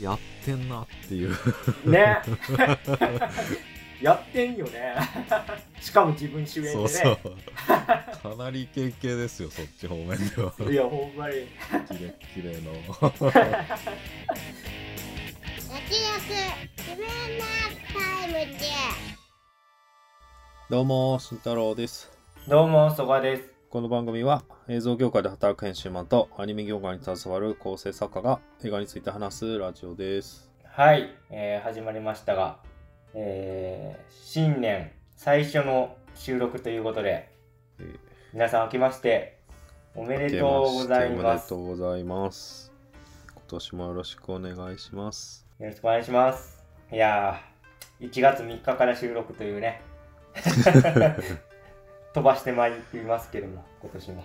やってんなっていう。ね。やってんよね。しかも自分主演でね。そうそう。かなりイケイケですよそっち方面では。いやほんまに。キレッキレの。焼き自分のタイムで。どうも慎太郎です。どうもそばですこの番組は映像業界で働く編集マンとアニメ業界に携わる構成作家が映画について話すラジオです。はい、えー始まりましたが、えー新年最初の収録ということでえー。皆さん明けましておめでとうございおめまですとうございます。今年もよろしくお願いします。よろしくお願いします。いやー1月3日から収録というね 飛ばしてまいりますけども今年も。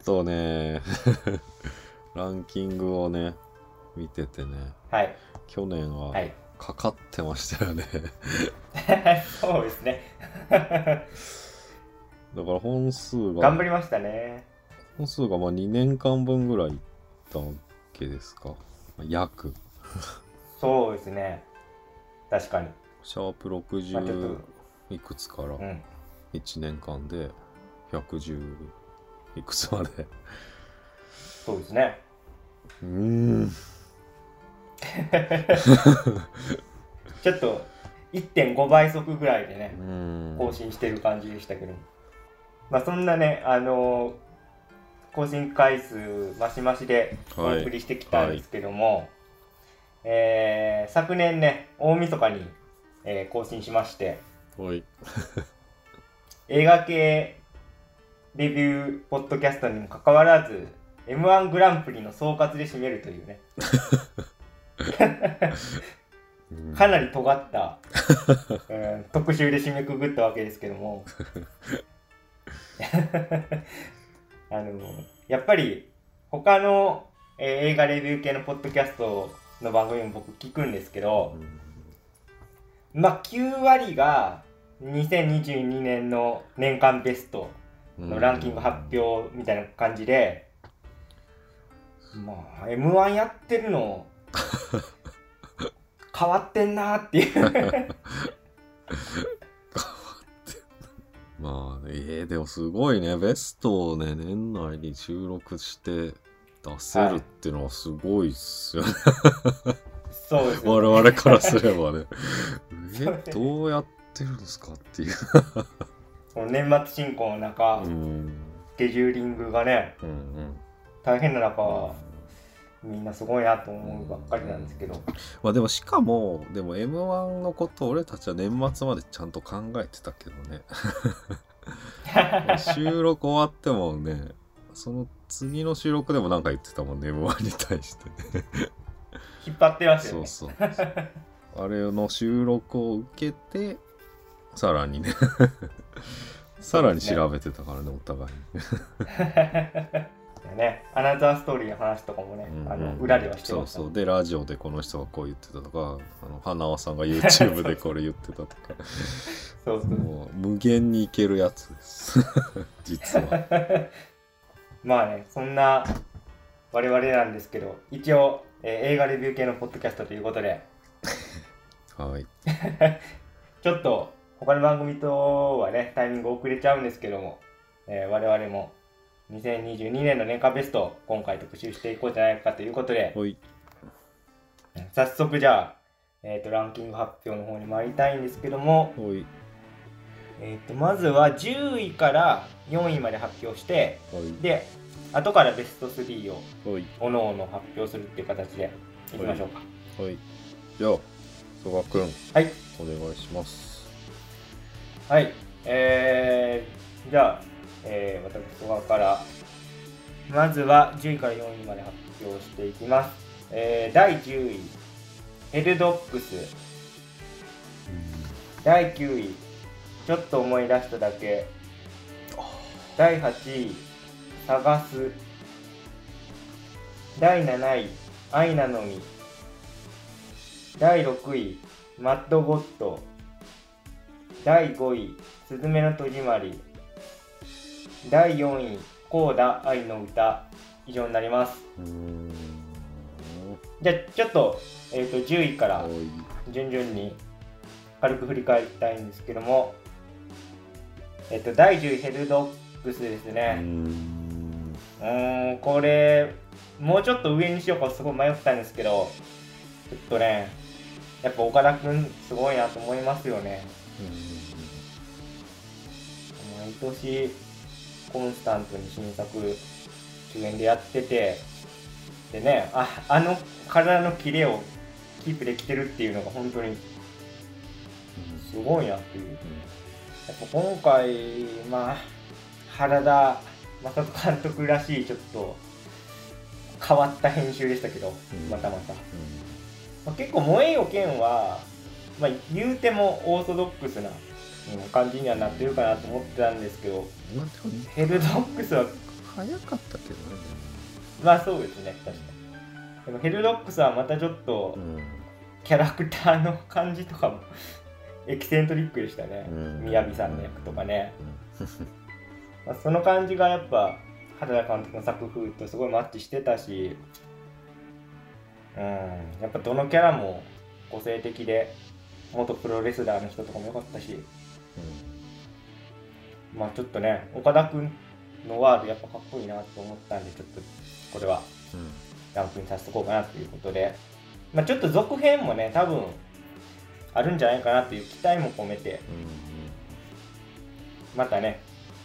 そうね。ランキングをね見ててね。はい。去年ははい。かかってましたよね、そうですね。だから本数が。頑張りましたね。本数がまあ2年間分ぐらいいったわけですか。約。そうですね。確かに。シャープまあちょっ60といくつから？うん。1年間で110いくつまで。そうですね。うーん。ちょっと1.5倍速ぐらいでね更新してる感じでしたけど。まあそんなねあのー更新回数マシマシでおはい。送りしてきたんですけども、えー昨年ね大晦日に、えー更新しましてはい。映画系レビューポッドキャストにもかかわらず m 1グランプリの総括で締めるというね。うん。かなり尖った、うん特集で締めくくったわけですけども。あのやっぱり他の、えー映画レビュー系のポッドキャストの番組も僕聞くんですけど、まあ9割が2022年の年間ベストうんのランキング発表みたいな感じで、まあ m 1やってるの 変わってんなっていう。まあね、えーでもすごいね、ベストをね、年内に収録して出せるっていうのはすごいっすよね。そうですよ我々からすればね。え、どうやってるんですかっていう。年末進行の中、うん。スケジューリングがねうんうん。大変な中、みんなすごいなと思うばっかりなんですけど、まあでもしかも、でも M1 のこと俺たちは年末までちゃんと考えてたけどね。収録終わってもね、その次の収録でもなんか言ってたもんね、M1 に対してね。引っ張ってますよそうねそう。あれの収録を受けて、さらにね、さらに調べてたからね、お互いに。ねアナザーストーリーの話とかもね、あの裏ではしてましたそうそう。で、ラジオでこの人がこう言ってたとか、あの花輪さんが YouTube でこれ言ってたとか、そうそうもう無限にいけるやつです。実は。まあねそんな我々なんですけど一応、えー映画レビュー系のポッドキャストということではい。ちょっと他の番組とはねタイミング遅れちゃうんですけども、えー我々も2022年の年間ベストを今回特集していこうじゃないかということでほい。早速じゃあ、えー、とランキング発表の方に参りたいんですけども、ほい。えー、とまずは10位から4位まで発表してほい。で後からベスト3を。おのおの発表するっていう形でいきましょうか。ほい。じゃあ、曽我くん、はい。お願いします。はい。えー、じゃあ、えー、私とかからまずは10位から4位まで発表していきます、えー、第10位ヘルドックス。第9位ちょっと思い出しただけ。第8位探す。第7位愛なのに第6位マッドゴッド。第5位すずめの戸締まり。第4位コーダ愛の歌。以上になります。じゃあちょっと,、えー、と10位から順々に軽く振り返りたいんですけども、えっと、第10位ヘルドックスですね。んうーん、これ、もうちょっと上にしようかすごい迷ったんですけど、ちょっとね、やっぱ岡田くんすごいなと思いますよね。毎年コンスタントに新作主演でやってて、でね、ああの体のキレをキープできてるっていうのが本当にすごいなっていう。やっぱ今回、まあ、原田正人監督らしいちょっと変わった編集でしたけど、うん。またまた。まあ、結構「燃えよ剣は」まあ、言うてもオーソドックスなうん感じにはなってるかなと思ってたんですけどヘルドックスは早かったけどね。まあそうですね確かに。でもヘルドックスはまたちょっとキャラクターの感じとかもエキセントリックでしたね。うん。宮城さんの役とかね、うんまあ、その感じがやっぱ原田監督の作風とすごいマッチしてたしうんやっぱどのキャラも個性的で元プロレスラーの人とかも良かったしまあちょっとね岡田君のワードやっぱかっこいいなと思ったんでちょっとこれはうん。うんランクインさせておこうかなということで、まあ、ちょっと続編もね多分あるんじゃないかなという期待も込めてまたね、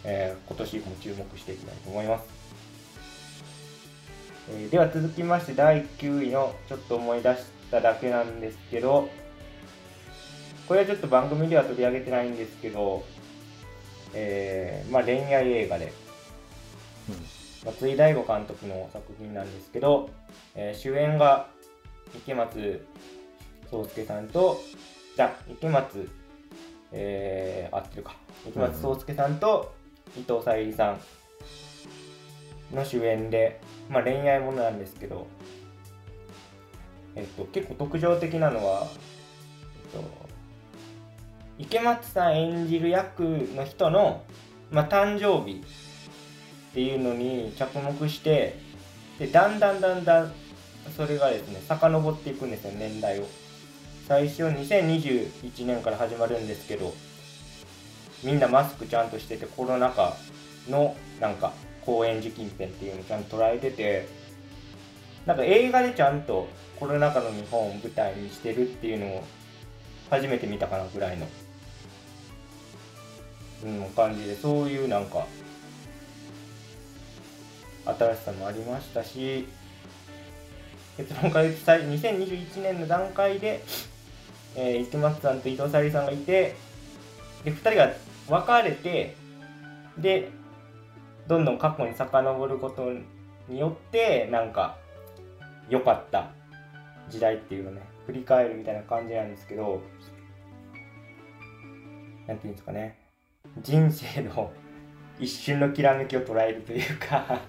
えー今年も注目していきたいと思います、えーでは続きまして第9位のちょっと思い出しただけなんですけどこれはちょっと番組では取り上げてないんですけど、えーまあ、恋愛映画で松井大悟監督の作品なんですけど、えー主演が池松壮亮さんとじゃあ池松えー、合ってるか。池松壮亮さんと伊藤沙莉さんの主演で、まあ、恋愛ものなんですけど、えっと、結構特徴的なのは、えっと、池松さん演じる役の人の、まあ、誕生日っていうのに着目してでだんだんだんだんそれがですね遡っていくんですよ年代を。最初2021年から始まるんですけどみんなマスクちゃんとしててコロナ禍のなんか公演時近辺っていうのちゃんと捉えててなんか映画でちゃんとコロナ禍の日本を舞台にしてるっていうのを初めて見たかなぐらいの、うん、感じでそういうなんか新しさもありましたし結論から言うと2021年の段階で、えー、池松さんと伊藤沙莉さんがいてで2人が別れてでどんどん過去に遡ることによってなんか良かった時代っていうのをね振り返るみたいな感じなんですけどなんていうんですかね人生の 一瞬のきらめきを捉えるというか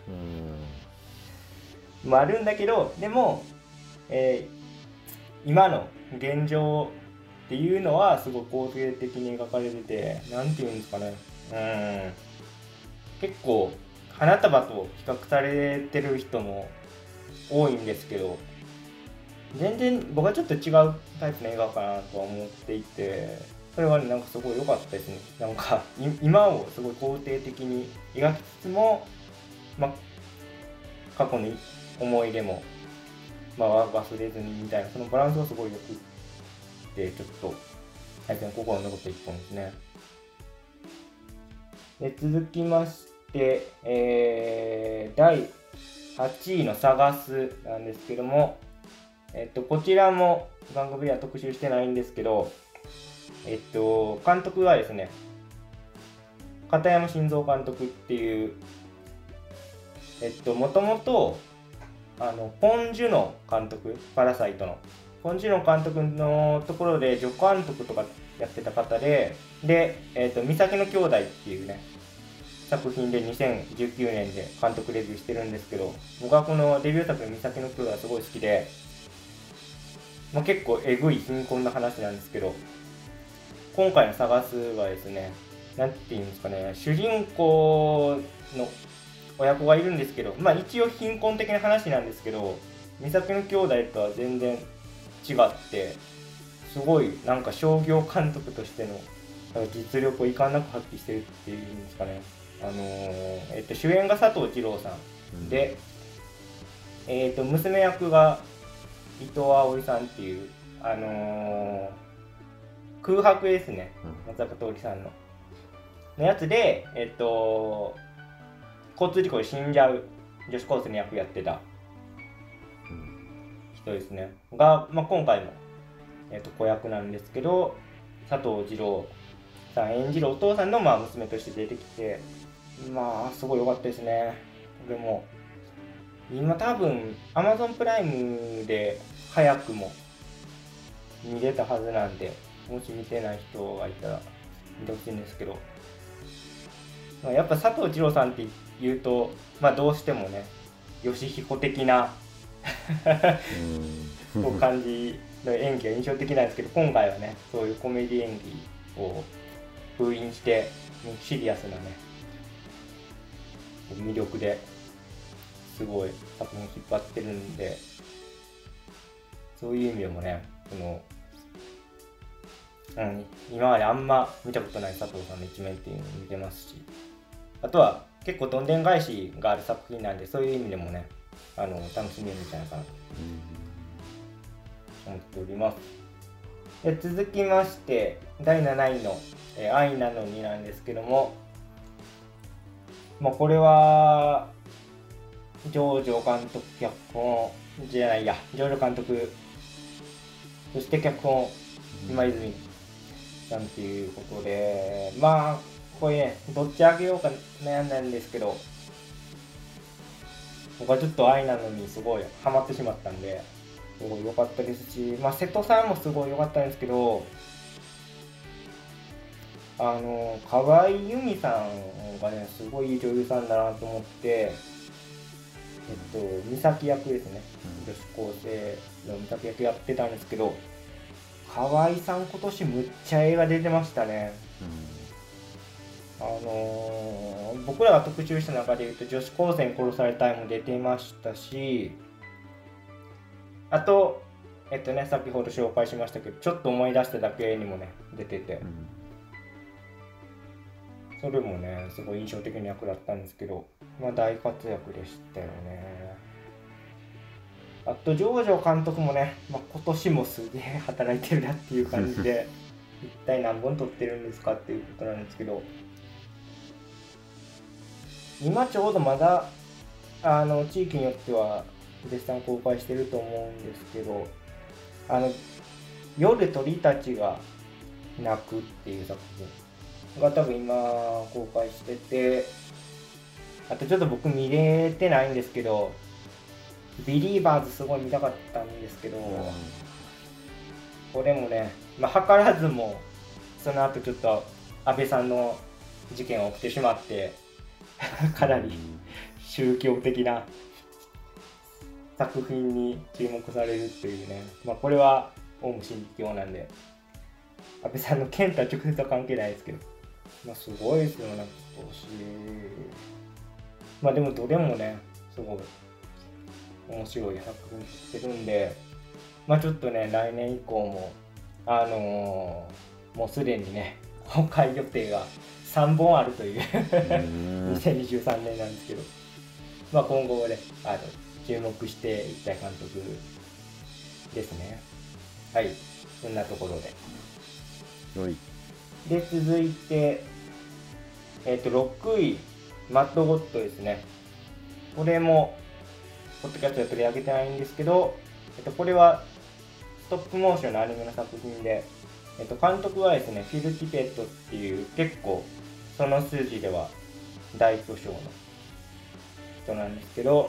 もあるんだけどでも、えー今の現状っていうのはすごい肯定的に描かれててなんていうんですかね。うん。結構花束と比較されてる人も多いんですけど全然僕はちょっと違うタイプの映画かなとは思っていてそれはねなんかすごい良かったですね。なんかい今をすごい肯定的に描きつつもまあ過去の思い出も、まあ、忘れずにみたいなそのバランスがすごいよくってちょっと最近心に残った一本ですね。で続きまして、えー第8位の「探す」なんですけども、えっと、こちらも番組では特集してないんですけど、えっと、監督はですね片山晋三監督っていうえっともともとあのポン・ジュノ監督パラサイトのポン・ジュノ監督のところで助監督とかやってた方でで、えっと「岬の兄弟」っていうね作品で2019年で監督デビューしてるんですけど僕はこのデビュー作の「岬の兄弟」すごい好きで、まあ、結構えぐい貧困な話なんですけど今回の「探す」はですねなんていうんですかね主人公の親子がいるんですけどまあ一応貧困的な話なんですけど美咲の兄弟とは全然ってすごいなんか商業監督としての実力をいかんなく発揮してるっていうんですかね。あのー、えっと、主演が佐藤二朗さんで、うん、えっと娘役が伊藤葵さんっていうあのー、空白ですね。松坂桃李さんの。のやつでえっと交通事故で死んじゃう女子高生の役やってた人ですね。が、まあ、今回も、えっと、子役なんですけど佐藤二朗さん演じるお父さんのまあ娘として出てきてまあすごい良かったですね。でも今多分 Amazon プライムで早くも見れたはずなんでもし見てない人がいたら見てほしいんですけど。まあやっぱ佐藤二朗さんって言うとまあどうしてもね義彦的なこう感じの演技が印象的なんですけど今回はねそういうコメディ演技を封印してシリアスなね魅力ですごい作品引っ張ってるんでそういう意味でもねその、うん、今まであんま見たことない佐藤さんの一面っていうのを見てますしあとは結構どんでん返しがある作品なんでそういう意味でもねあの楽しめるんじゃないかなと思っております。で続きまして第7位の「え、愛なのに」なんですけどもまあこれは上場監督脚本じゃないや上場監督そして脚本今泉さんっていうことでまあこれねどっちあげようか悩んだんですけど僕はちょっと愛なのにすごいハマってしまったんですごい良かったですし、まあ、瀬戸さんもすごい良かったんですけどあの河合由美さんがねすごいいい女優さんだなと思ってえっと美咲役ですね、女子高生の美咲役やってたんですけど河合さん今年むっちゃ映画出てましたね、うん、あのー、僕らが特集した中でいうと女子高生に殺されたいも出てましたしあとえっとね先ほど紹介しましたけどちょっと思い出しただけにもね出てて、うん、それもねすごい印象的な役だったんですけどまあ大活躍でしたよね。あとジョージョ監督もね、まあ、今年もすげえ働いてるなっていう感じで 一体何本撮ってるんですかっていうことなんですけど今ちょうどまだあの地域によっては絶賛公開してると思うんですけどあの夜鳥たちが泣くっていう作品が多分今公開しててあとちょっと僕見れてないんですけどビリーバーズすごい見たかったんですけど、これもね、まあ、図らずもその後ちょっと安倍さんの事件が起きてしまって かなり宗教的な作品に注目されるっていうね、まあ、これはオウム真理教なんで。安倍さんの件とは直接は関係ないですけど、まあ、すごいですよなんかしまあでもどれもねすごい。面白い作品してるんで。まあちょっとね来年以降もあのー、もうすでにね公開予定が3本あるという。2023年なんですけど、まあ、今後もねあの注目していきたい監督ですね。はい。そんなところで。はい。で続いてえっ、ー、と6位マッドゴッドですね。これもポッドキャストで取り上げてないんですけど、えっと、これはストップモーションのアニメの作品で、えっと、監督はですね、フィル・ティペットっていう結構その数字では大巨匠の人なんですけど、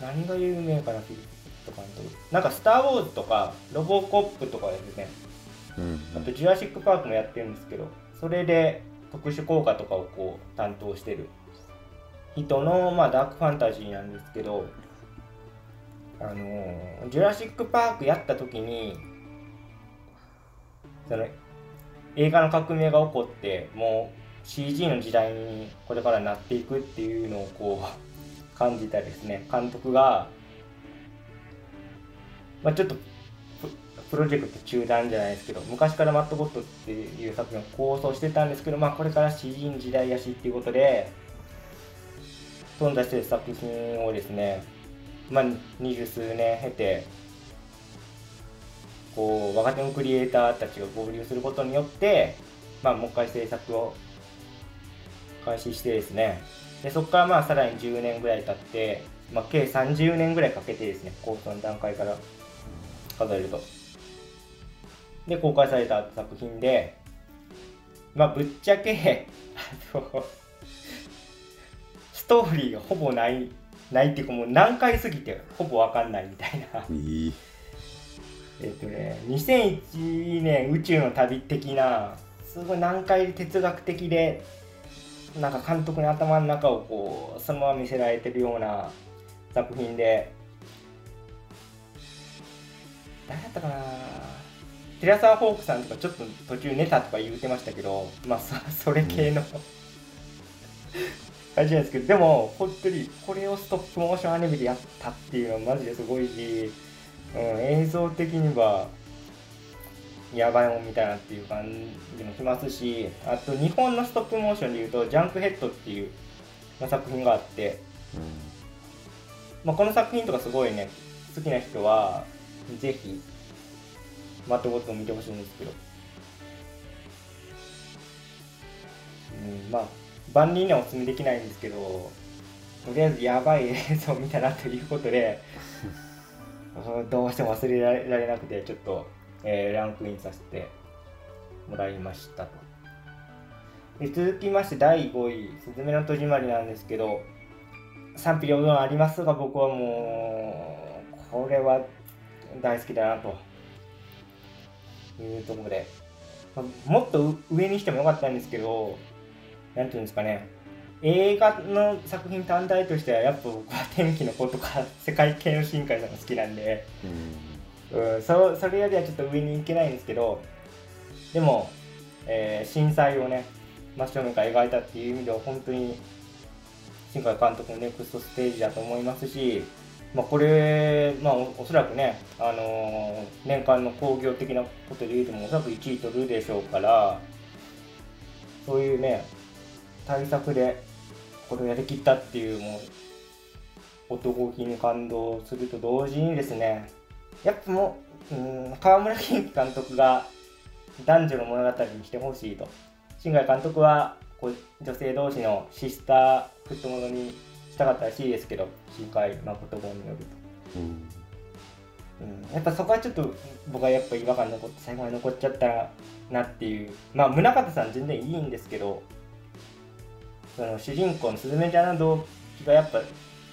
何が有名かな、フィル・ティペット監督。なんか、スター・ウォーズとか、ロボコップとかですね、うん、あと、ジュラシック・パークもやってるんですけど、それで特殊効果とかをこう担当してる。人の、まあ、ダークファンタジーなんですけど、あのー、ジュラシック・パークやった時にその映画の革命が起こってもう CG の時代にこれからなっていくっていうのをこう感じたですね。監督が、まあ、ちょっとプロジェクト中断じゃないですけど昔からマットボットっていう作品を構想してたんですけど、まあ、これから CG の時代やしっていうことで飛んだしてる作品をですね、まあ、二十数年経てこう若手のクリエイターたちが合流することによって、まあ、もう一回制作を開始してですね。でそこからまあさらに10年ぐらい経って、まあ、計30年ぐらいかけてですね構想の段階から数えると。で公開された作品でまあぶっちゃけ ストーリーがほぼないないっていうかもう難解すぎてほぼわかんないみたいな。えっとね2001年宇宙の旅的なすごい難解哲学的でなんか監督の頭の中をこうそのまま見せられてるような作品で誰だったかなテラサー・ホークさんとかちょっと途中寝たとか言うてましたけどまあそそれ系の、うん、感じなんですけどでも本当にこれをストップモーションアニメでやったっていうのはマジですごいし、うん、映像的にはやばいもんみたいなっていう感じもしますしあと日本のストップモーションでいうと「ジャンクヘッド」っていう、まあ、作品があって、うん。まあ、この作品とかすごいね好きな人はぜひマットボットを見てほしいんですけど、うん、まあ万人にはお勧めできないんですけどとりあえずやばい映像を見たなということで どうしても忘れられなくてちょっとえー、ランクインさせてもらいましたと。で続きまして第5位「すずめの戸締まり」なんですけど賛否両論ありますが僕はもうこれは大好きだなと。いうところで。もっと上にしてもよかったんですけど何ていうんですかね。映画の作品単体としてはやっぱ僕は天気の子とか 世界系の新海さんが好きなんで、うん。うん、そそれよりはちょっと上に行けないんですけどでも、えー、震災をね真正面から描いたっていう意味では本当に新海監督のネクストステージだと思いますし、まあ、これ、まあ、おそらくね、あのー、年間の興行的なことで言うともおそらく1位取るでしょうからそういうね対策でこれをやりきったっていうもう男気に感動すると同時にですねやっぱもう、うん、川村健樹監督が男女の物語にしてほしいと。新海監督はこう女性同士のシスターフットものにしたかったらしいですけど、新海誠本によると。うんうん、やっぱそこはちょっと僕はやっぱ違和感残って最後まで残っちゃったなっていうまあ宗像さん全然いいんですけどその主人公のすずめちゃんの動機がやっぱ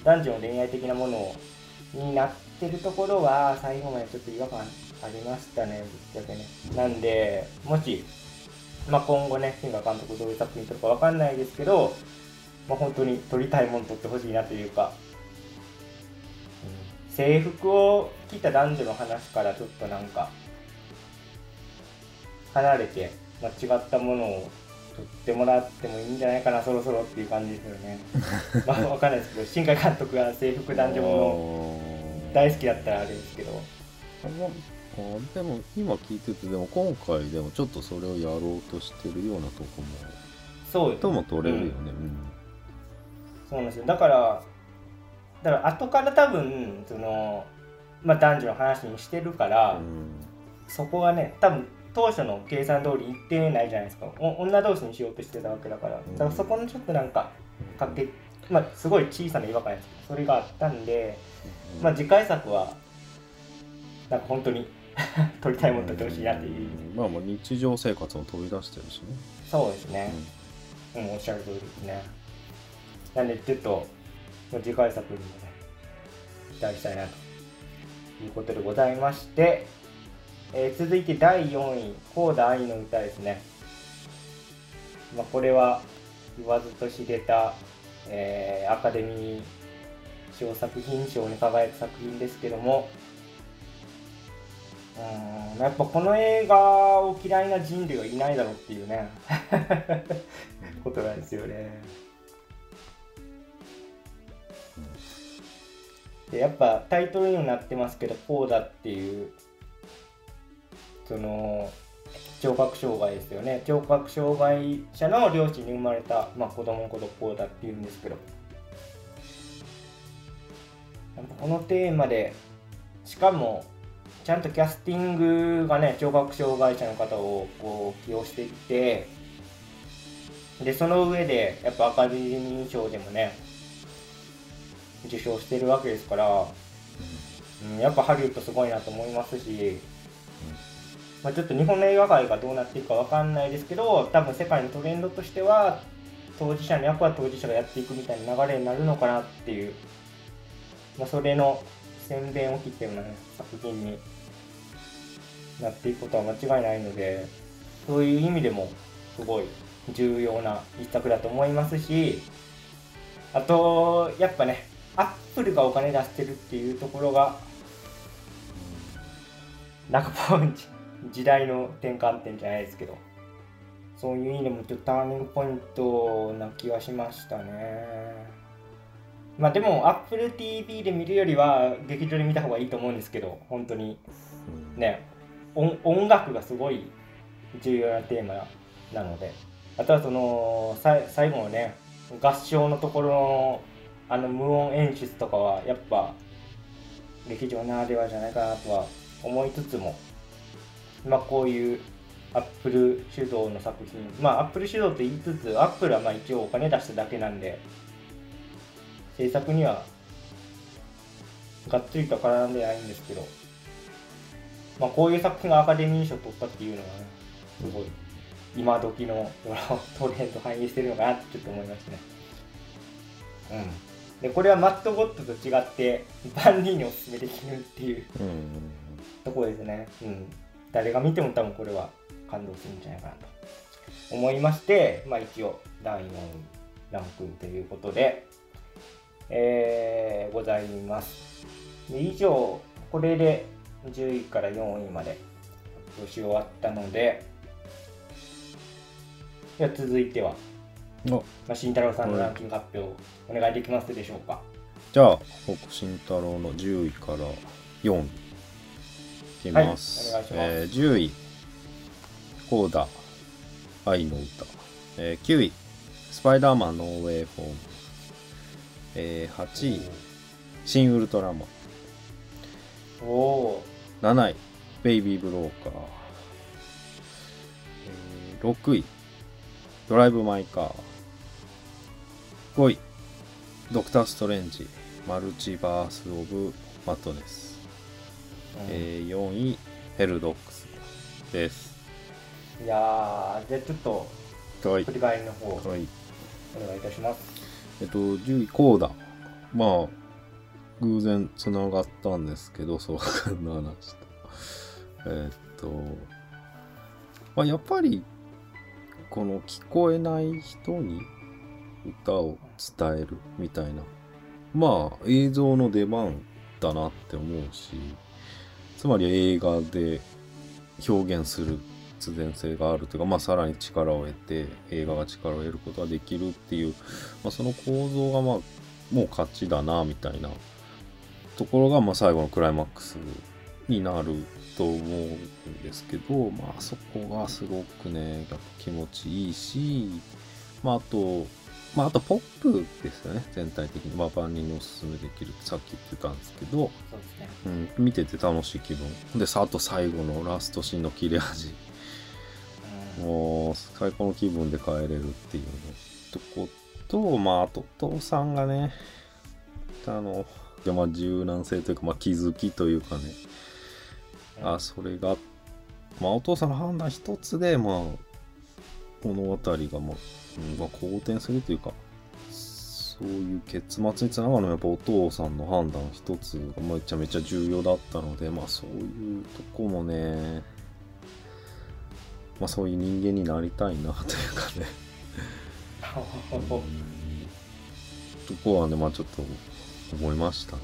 男女の恋愛的なものになってるところは最後までちょっと違和感ありましたねぶっちゃけね。なんでもし、まあ、今後ね新海監督どういう作品撮るか分かんないですけど、まあ、本当に撮りたいもの撮ってほしいなというか、うん、制服を着た男女の話からちょっとなんか離れて間違ったものを撮ってもらってもいいんじゃないかなそろそろっていう感じですよね。まあ分かんないですけど新海監督が制服男女もの大好きだったらあれですけど。あでも今聞いててでも今回でもちょっとそれをやろうとしてるようなとこもそうとも取れるよね、うん、うん、そうなんですよ。だからだから後から多分その、まあ、男女の話にしてるから、うん、そこがね多分当初の計算通り言ってないじゃないですか。女同士にしようとしてたわけだから、だからそこのちょっとなんかかけまあすごい小さな違和感ですけどそれがあったんでまあ次回作はなんか本当に 撮りたいもの撮ってほしいなっていう。まあもう日常生活も飛び出してるしね。そうですね。うん、おっしゃる通りですね。なんでちょっと次回作にもね期待したいなということでございまして、えー、続いて第4位「コーダ愛の歌」ですねまあこれは言わずと知れた、えー、アカデミー賞作品賞に輝く作品ですけどもうんやっぱこの映画を嫌いな人類はいないだろうっていうね ことなんですよね。でやっぱタイトルにもなってますけどポーダっていうその聴覚障害ですよね。聴覚障害者の両親に生まれた、まあ、子供のことポーダっていうんですけど。このテーマでしかもちゃんとキャスティングがね聴覚障害者の方をこう起用していってでその上でやっぱアカデミー賞でもね受賞してるわけですから、うん、やっぱハリウッドすごいなと思いますし、まあ、ちょっと日本の映画界がどうなっていくかわかんないですけど多分世界のトレンドとしては当事者の役は当事者がやっていくみたいな流れになるのかなっていう、まあ、それの宣伝を切ってるような、ね、作品になっていくことは間違いないのでそういう意味でもすごい重要な一作だと思いますしあとやっぱねアップルがお金出してるっていうところがなんかポンチ時代の転換点じゃないですけどそういう意味でもちょっとターニングポイントな気はしましたね。まあでも Apple TV で見るよりは劇場で見た方がいいと思うんですけど本当に。ね音楽がすごい重要なテーマなので。あとはその最後のね合唱のところのあの無音演出とかはやっぱ劇場ならではじゃないかなとは思いつつもまあこういうアップル主導の作品。まあアップル主導と言いつつアップルはまあ一応お金出しただけなんで制作にはがっつりと絡んでないんですけどまあこういう作品がアカデミー賞取ったっていうのはねすごい今時の トレンド反映してるのかなってちょっと思いましたね。うん。でこれはマットゴットと違って万人におすすめできるっていう、ところですね、うん、誰が見ても多分これは感動するんじゃないかなと思いまして、まあ、一応第4位ランクインということで、えー、ございます。で以上これで10位から4位まで発表し終わったのででは続いてはまあ、慎太郎さんのランキング発表、お願いできますでしょうか？じゃあ、僕、慎太郎の10位から4位。いきます。はい、ますえー、10位、コーダ、愛の歌。えー、9位、スパイダーマンノーウェイフォーム。えー、8位、シン・ウルトラマン。おお。7位、ベイビー・ブローカー。えー、6位、ドライブ・マイ・カー。5位、ドクター・ストレンジ、マルチバース・オブ・マットネス。うん、えー、4位、ヘルドックスです。いやー、じゃあちょっと、振り返りの方、はい、お願いいたします。えっと、10位、コーダ。まあ、偶然つながったんですけど、そう の話と。えっと、まあ、やっぱり、この聞こえない人に歌を伝えるみたいなまあ映像の出番だなって思うしつまり映画で表現する必然性があるというか、まあ、さらに力を得て映画が力を得ることができるっていう、まあ、その構造がまあもう勝ちだなみたいなところがまあ最後のクライマックスになると思うんですけど、まあそこがすごくね気持ちいいし、まああとまあ、あとポップですよね、全体的に。まあ、万人におすすめできるってさっき言ってたんですけど、そうですねうん、見てて楽しい気分。で、さあと最後のラストシーンの切れ味。もう、最高の気分で帰れるっていうとこと、まあ、あと、父さんがね、あの、まあ、柔軟性というか、まあ、気づきというかね、あ、それが、まあ、お父さんの判断一つで、まあ、物語が、まあ、うんまあ、好転するというか、そういう結末につながるのはやっぱお父さんの判断一つがめちゃめちゃ重要だったので、まあそういうとこもね、まあそういう人間になりたいなというかねうん、とこはね、まあちょっと思いましたね。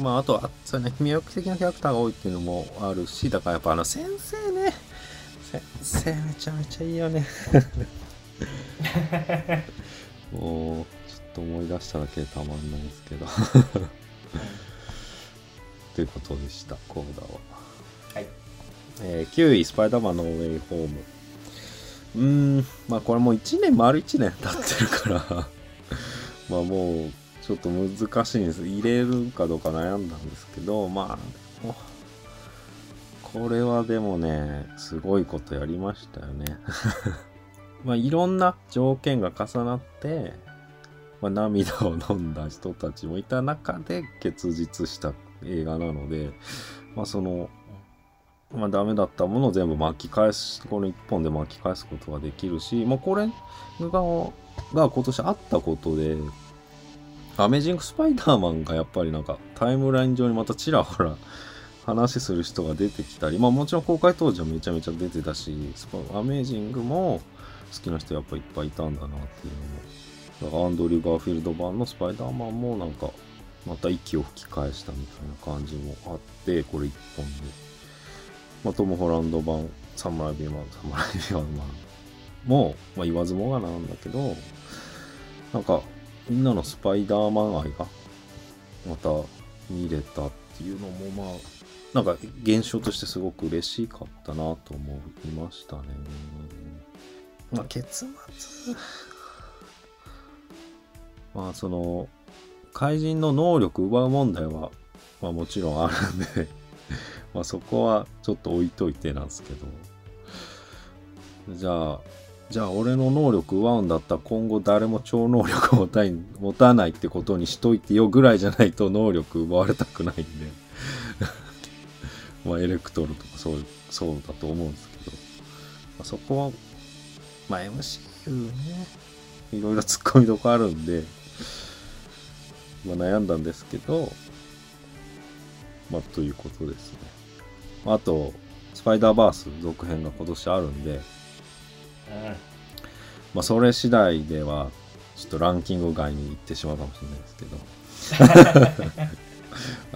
まああとは、そうね、魅力的なキャラクターが多いっていうのもあるし、だからやっぱあの先生ね、先生めちゃめちゃいいよね。もうちょっと思い出しただけでたまんないですけど。ということでしたコーダは、はい。えー9位スパイダーマンのウェイホーム。うーんまあこれもう1年丸1年経ってるから。まあもうちょっと難しいんです。入れるかどうか悩んだんですけどまあこれはでもねすごいことやりましたよね。まあいろんな条件が重なって、まあ、涙を飲んだ人たちもいた中で結実した映画なのでまあそのまあダメだったものを全部巻き返すこの一本で巻き返すことができるし、まあ、これがが今年あったことでアメージング・スパイダーマンがやっぱりなんかタイムライン上にまたちらほら話する人が出てきたりまあもちろん公開当時はめちゃめちゃ出てたしスパアメージングも好きな人やっぱいっぱいいたんだなっていうのも。アンドリュー・ガーフィールド版のスパイダーマンもなんかまた息を吹き返したみたいな感じもあってこれ一本で、まあ、トム・ホランド版サムライビーマンサムライビーマンも、まあ、言わずもがなんだけどなんかみんなのスパイダーマン愛がまた見れたっていうのもまあなんか現象としてすごく嬉しかったなと思いましたね。まあ結末まあその怪人の能力奪う問題は、まあ、もちろんあるんで まあそこはちょっと置いといてなんですけど。じゃあじゃあ俺の能力奪うんだったら今後誰も超能力を持たい持たないってことにしといてよぐらいじゃないと能力奪われたくないんでまあエレクトロとかそうそうだと思うんですけど、まあ、そこはまあ MCU ね。いろいろ突っ込みどころあるんで、まあ、悩んだんですけどまあということですね。あとスパイダーバース続編が今年あるんでうん。まあ、それ次第では、ちょっとランキング外に行ってしまうかもしれないですけ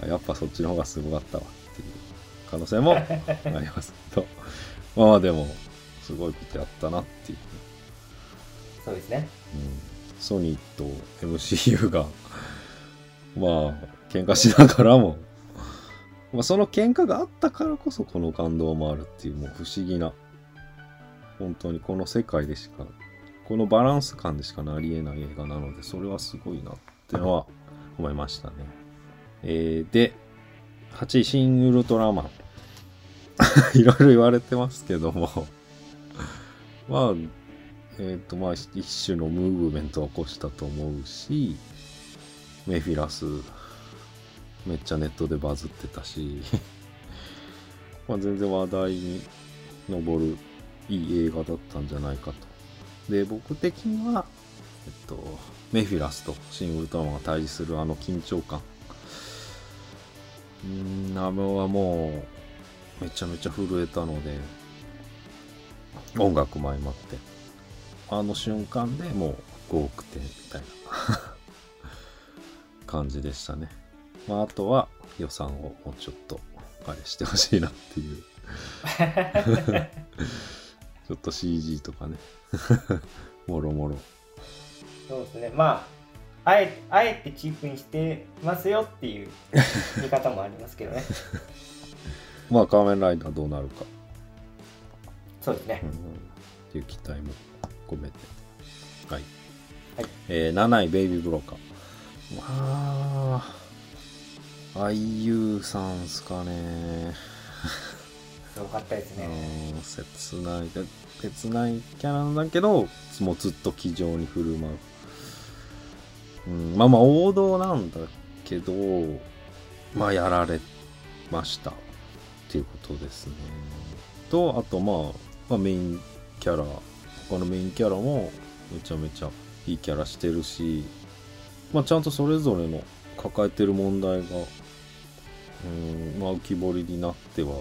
ど、やっぱそっちの方がすごかったわ可能性も ありますけど、まあでも、すごいことやったなっていう。そうですね。うん、ソニーと MCU が、まあ、喧嘩しながらも、まあ、その喧嘩があったからこそこの感動もあるっていう、もう不思議な、本当にこの世界でしか、このバランス感でしかなり得ない映画なので、それはすごいなってのは思いましたね。えー、で、8位、シン・ウルトラマン。いろいろ言われてますけども、まあ、えっ、と、まあ、一種のムーブメントを起こしたと思うし、メフィラス、めっちゃネットでバズってたし、まあ、全然話題に上るいい映画だったんじゃないかと。で、僕的には、えっと、メフィラスとシン・ウルトラマンが対峙するあの緊張感。うーん、あれはもう、めちゃめちゃ震えたので、音楽も相まって、あの瞬間でもう5億点みたいな 感じでしたね。まあ、あとは予算をもうちょっとあれしてほしいなっていう。ちょっと CG とかね。もろもろ。そうですねまああえあえてチープにしてますよっていう 見方もありますけどねまあ、仮面ライダーどうなるか。そうですねうん、っていう期待も込めて。はい。はいえー、7位、ベイビーブローカー。まあ、IU さんすかね。すごかったですねうん、切ない。で切ないキャラなんだけど、もうずっと気丈に振る舞う。まあまあ王道なんだけど、まあやられました。っていうことですね。と、あとまあ、まあ、メインキャラ、他のメインキャラもめちゃめちゃいいキャラしてるし、まあちゃんとそれぞれの抱えてる問題が、うん、まあ浮き彫りになっては、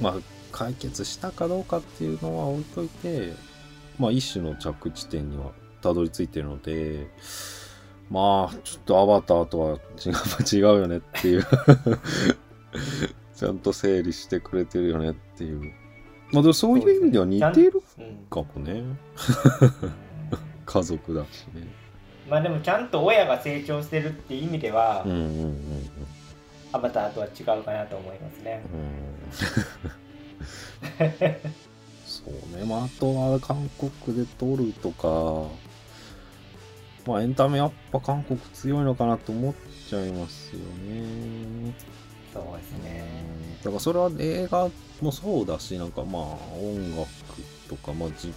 まあ解決したかどうかっていうのは置いといて、まあ一種の着地点にはたどり着いてるので、まあちょっとアバターとは違う 違うよねっていう。ちゃんと整理してくれてるよねっていう。まあでもそういう意味では似てるうん、かもね。家族だしね。まあでもちゃんと親が成長してるっていう意味では、うんうんうんうんアバターとは違うかなと思いますね。うん。そうね、まあ、あとは韓国で撮るとか、まあ、エンタメやっぱ韓国強いのかなと思っちゃいますよね。そうですね。だからそれは映画もそうだし、なんかまあ音楽とか、まあじ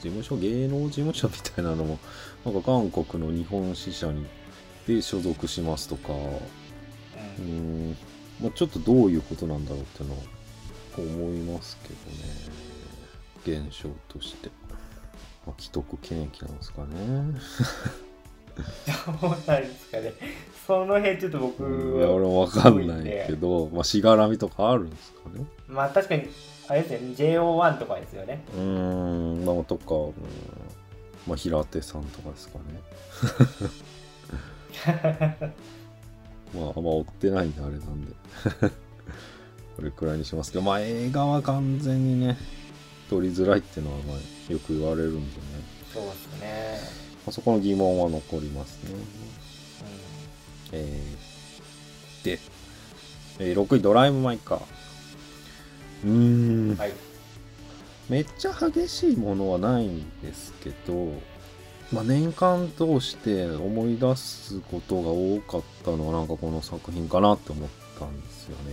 事務所、芸能事務所みたいなのも、なんか韓国の日本支社にで所属しますとか、ううんん、まあ、ちょっとどういうことなんだろうってのは思いますけどね。現象として。まあ、既得権益なんですかね。どうなんですかね。その辺ちょっと僕いや、俺もわかんないけど、まあ、しがらみとかあるんですかね。まあ確かに、あれですね、JO1 とかですよね。うーん、まあ、とか、うんまあ、平手さんとかですかね。まあ、あんま追ってないんであれなんで。これくらいにしますけど、まあ、映画は完全にね、撮りづらいっていうのは、まあ、よく言われるんでね。そうですね。まあ、そこの疑問は残りますね。えー、で、えー6位、ドライブ・マイ・カー。うーんうん、はい。めっちゃ激しいものはないんですけど、まあ、年間通して思い出すことが多かったのはなんかこの作品かなって思ったんですよね。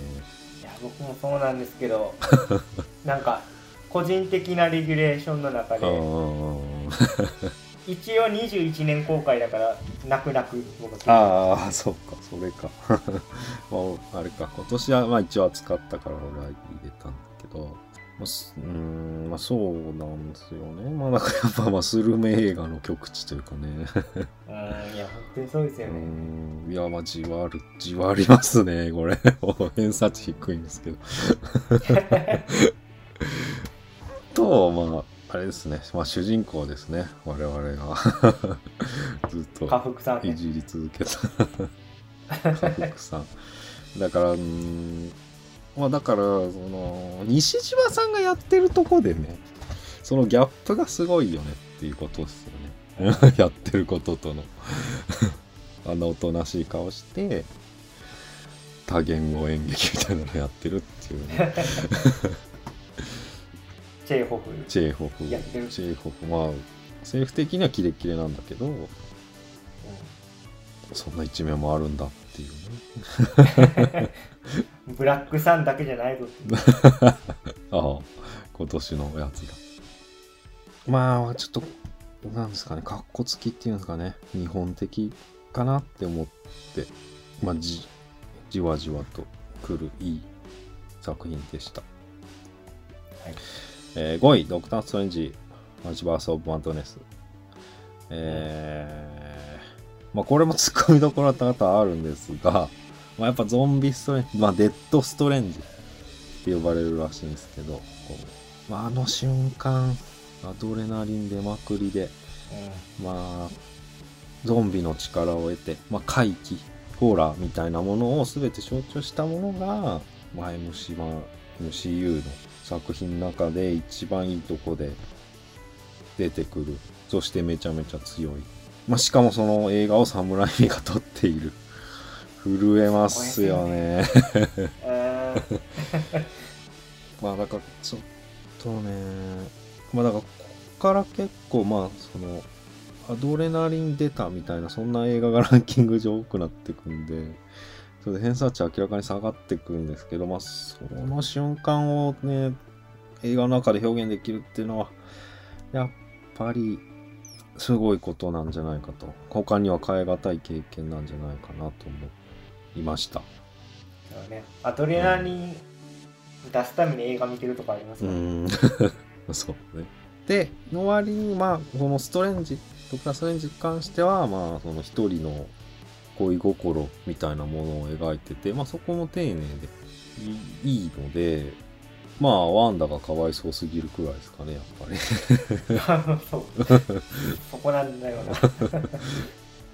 いや、僕もそうなんですけど、なんか、個人的なレギュレーションの中あで、一応21年公開だから、泣く泣く僕あー、そうか、それか。まあ、あれか、今年はまあ一応扱ったから俺は入れたんだけど、まあ、すうーん、まあそうなんですよね。まあなんかやっぱまあスルメ映画の極地というかね。うん、いや、本当にそうですうよね。ーんいや、まあ、じわる、じわりますね、これ。偏差値低いんですけど。と、まあ、あれですね、まあ、主人公ですね、我々が。ずっと家福さんね。いじり続けた。家福さん。だから、うーん、まあ、だから、その、西島さんがやってるとこでね、そのギャップがすごいよねっていうことですよね。やってることとの。あんなおとなしい顔して、多言語演劇みたいなのやってるっていうね。チェーホフ。チェーホフ。やってるチェーホフ。まあ、政府的にはキレッキレなんだけど、そんな一面もあるんだっていうね。う んブラックさんだけじゃないぞ。ああ、今年のやつだ。まあ、ちょっと、なんですかね、かっこつきっていうんですかね、日本的かなって思って、まあ、じ、じわじわと来るいい作品でした。はいえー5位、ドクター・ストレンジ、マジバース・オブ・マントネス。えー、まあ、これもツッコミどころは多々あるんですが、まあ、やっぱゾンビストレンジ、まあ、デッドストレンジって呼ばれるらしいんですけど、まあ、あの瞬間、アドレナリン出まくりで、まあ、ゾンビの力を得て、まあ、怪奇、ホーラーみたいなものを全て象徴したものが、まあ、MC は MCU の作品の中で一番いいとこで出てくる。そしてめちゃめちゃ強い。まあ、しかもその映画をサムライミが撮っている。震えますよね。まあだからちょっとねまあだからここから結構まあそのアドレナリン出たみたいなそんな映画がランキング上多くなってくんでそれで偏差値明らかに下がってくんですけどまあその瞬間をね映画の中で表現できるっていうのはやっぱりすごいことなんじゃないかと。他には変え難い経験なんじゃないかなと思いました。そうね、アドレナリン出すために映画見てるとかありますうか、ーん。そうね。で、の割に、まあ、このストレンジ、ドクター・ストレンジに関しては、まあ、その一人の恋心みたいなものを描いてて、まあ、そこも丁寧でいいので、まあ、ワンダがかわいそうすぎるくらいですかね、やっぱり。そう。そこなんだよな。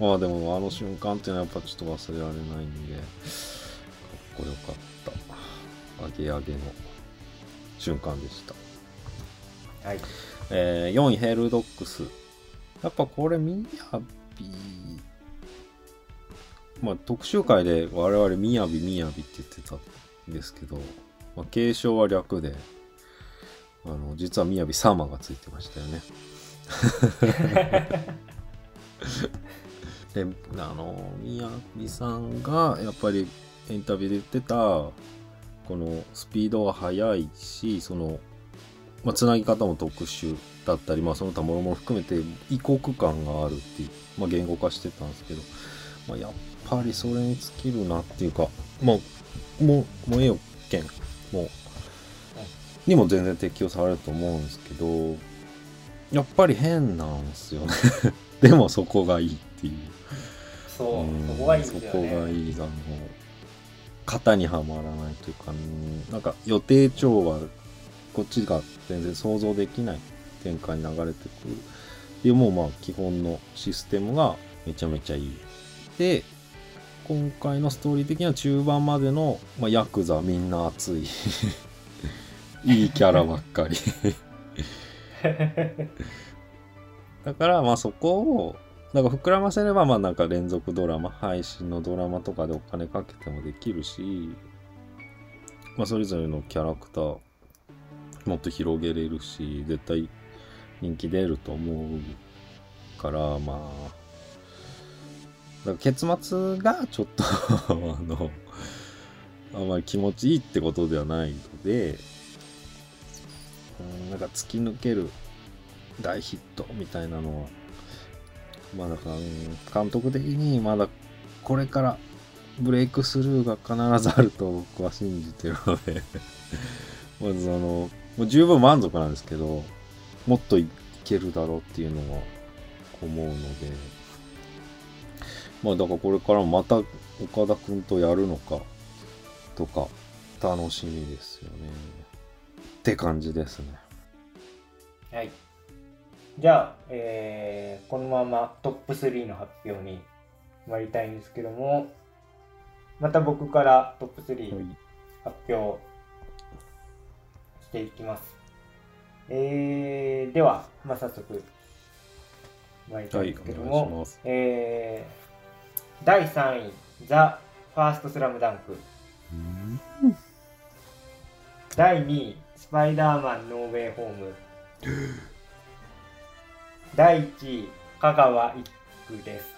まあ、でも、あの瞬間っていうのはやっぱちょっと忘れられないんで、かっこよかった。アゲアゲの瞬間でした。はいえー4位ヘルドックスやっぱこれみやびまあ特集会で我々みやびみやびって言ってたんですけど、まあ、継承は略であの実はみやび様がついてましたよね。であのみやびさんがやっぱりインタビューで言ってたこのスピードが速いしそのまあ、つなぎ方も特殊だったり、まあ、その他もろもろ含めて異国感があるっていう、まあ、言語化してたんですけど、まあ、やっぱりそれに尽きるなっていうか、まあ、もう、もうええよ、けん。もう、にも全然適用されると思うんですけど、やっぱり変なんですよね。でもそこがいいっていう。そう、うんそこがいいですよそこがねいいあの型にはまらないというか、うんなんか予定調はこっちが全然想像できない展開に流れてくるっていうもうまあ基本のシステムがめちゃめちゃいいで今回のストーリー的には中盤までの、まあ、ヤクザみんな熱い。いいキャラばっかり。だからまあそこをなんか膨らませればまあなんか連続ドラマ配信のドラマとかでお金かけてもできるし、まあ、それぞれのキャラクターもっと広げれるし絶対人気出ると思うからまあだから結末がちょっと あのあんまり気持ちいいってことではないのでうんなんか突き抜ける大ヒットみたいなのはまだか、監督的にまだこれからブレイクスルーが必ずあると僕は信じてるので まずあのもう十分満足なんですけどもっといけるだろうっていうのは思うのでまあだからこれからもまた岡田君とやるのかとか楽しみですよねって感じですねはい。じゃあ、えーこのままトップ3の発表に参りたいんですけども、また僕からトップ3発表していきます。えー、では、まあ、早速参りたいんですけども、はいお願いしますえー第3位、ザ・ファーストスラムダンク。第2位、スパイダーマンノーウェイホーム。第1位、香川一区です。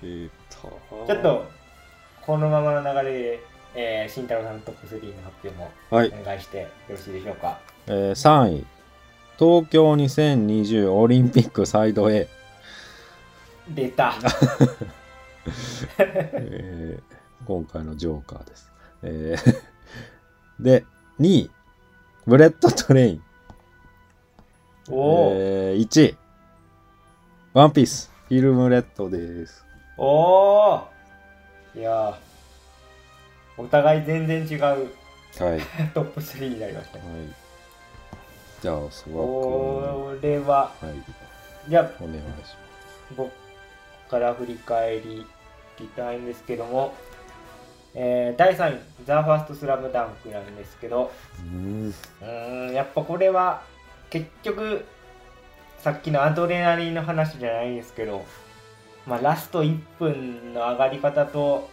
ちょっと、このままの流れで、えー、慎太郎さんのトップ3の発表もはいお願いしてよろしいでしょうか？えー3位東京2020オリンピックサイド A、出た。えー今回のジョーカーです、えーで2位ブレットトレイン、おー、えー1位ワンピース。フィルムレッドです。おー。いやー。お互い全然違う。はい、はい、トップ3になりました。ね。じゃあそばこれは、はい。じゃあお願いします。僕から振り返りいきたいんですけども、えー第3位、ザ・ファーストスラムダンクなんですけど、うん。やっぱこれは結局、さっきのアドレナリンの話じゃないですけど、まあ、ラスト1分の上がり方と、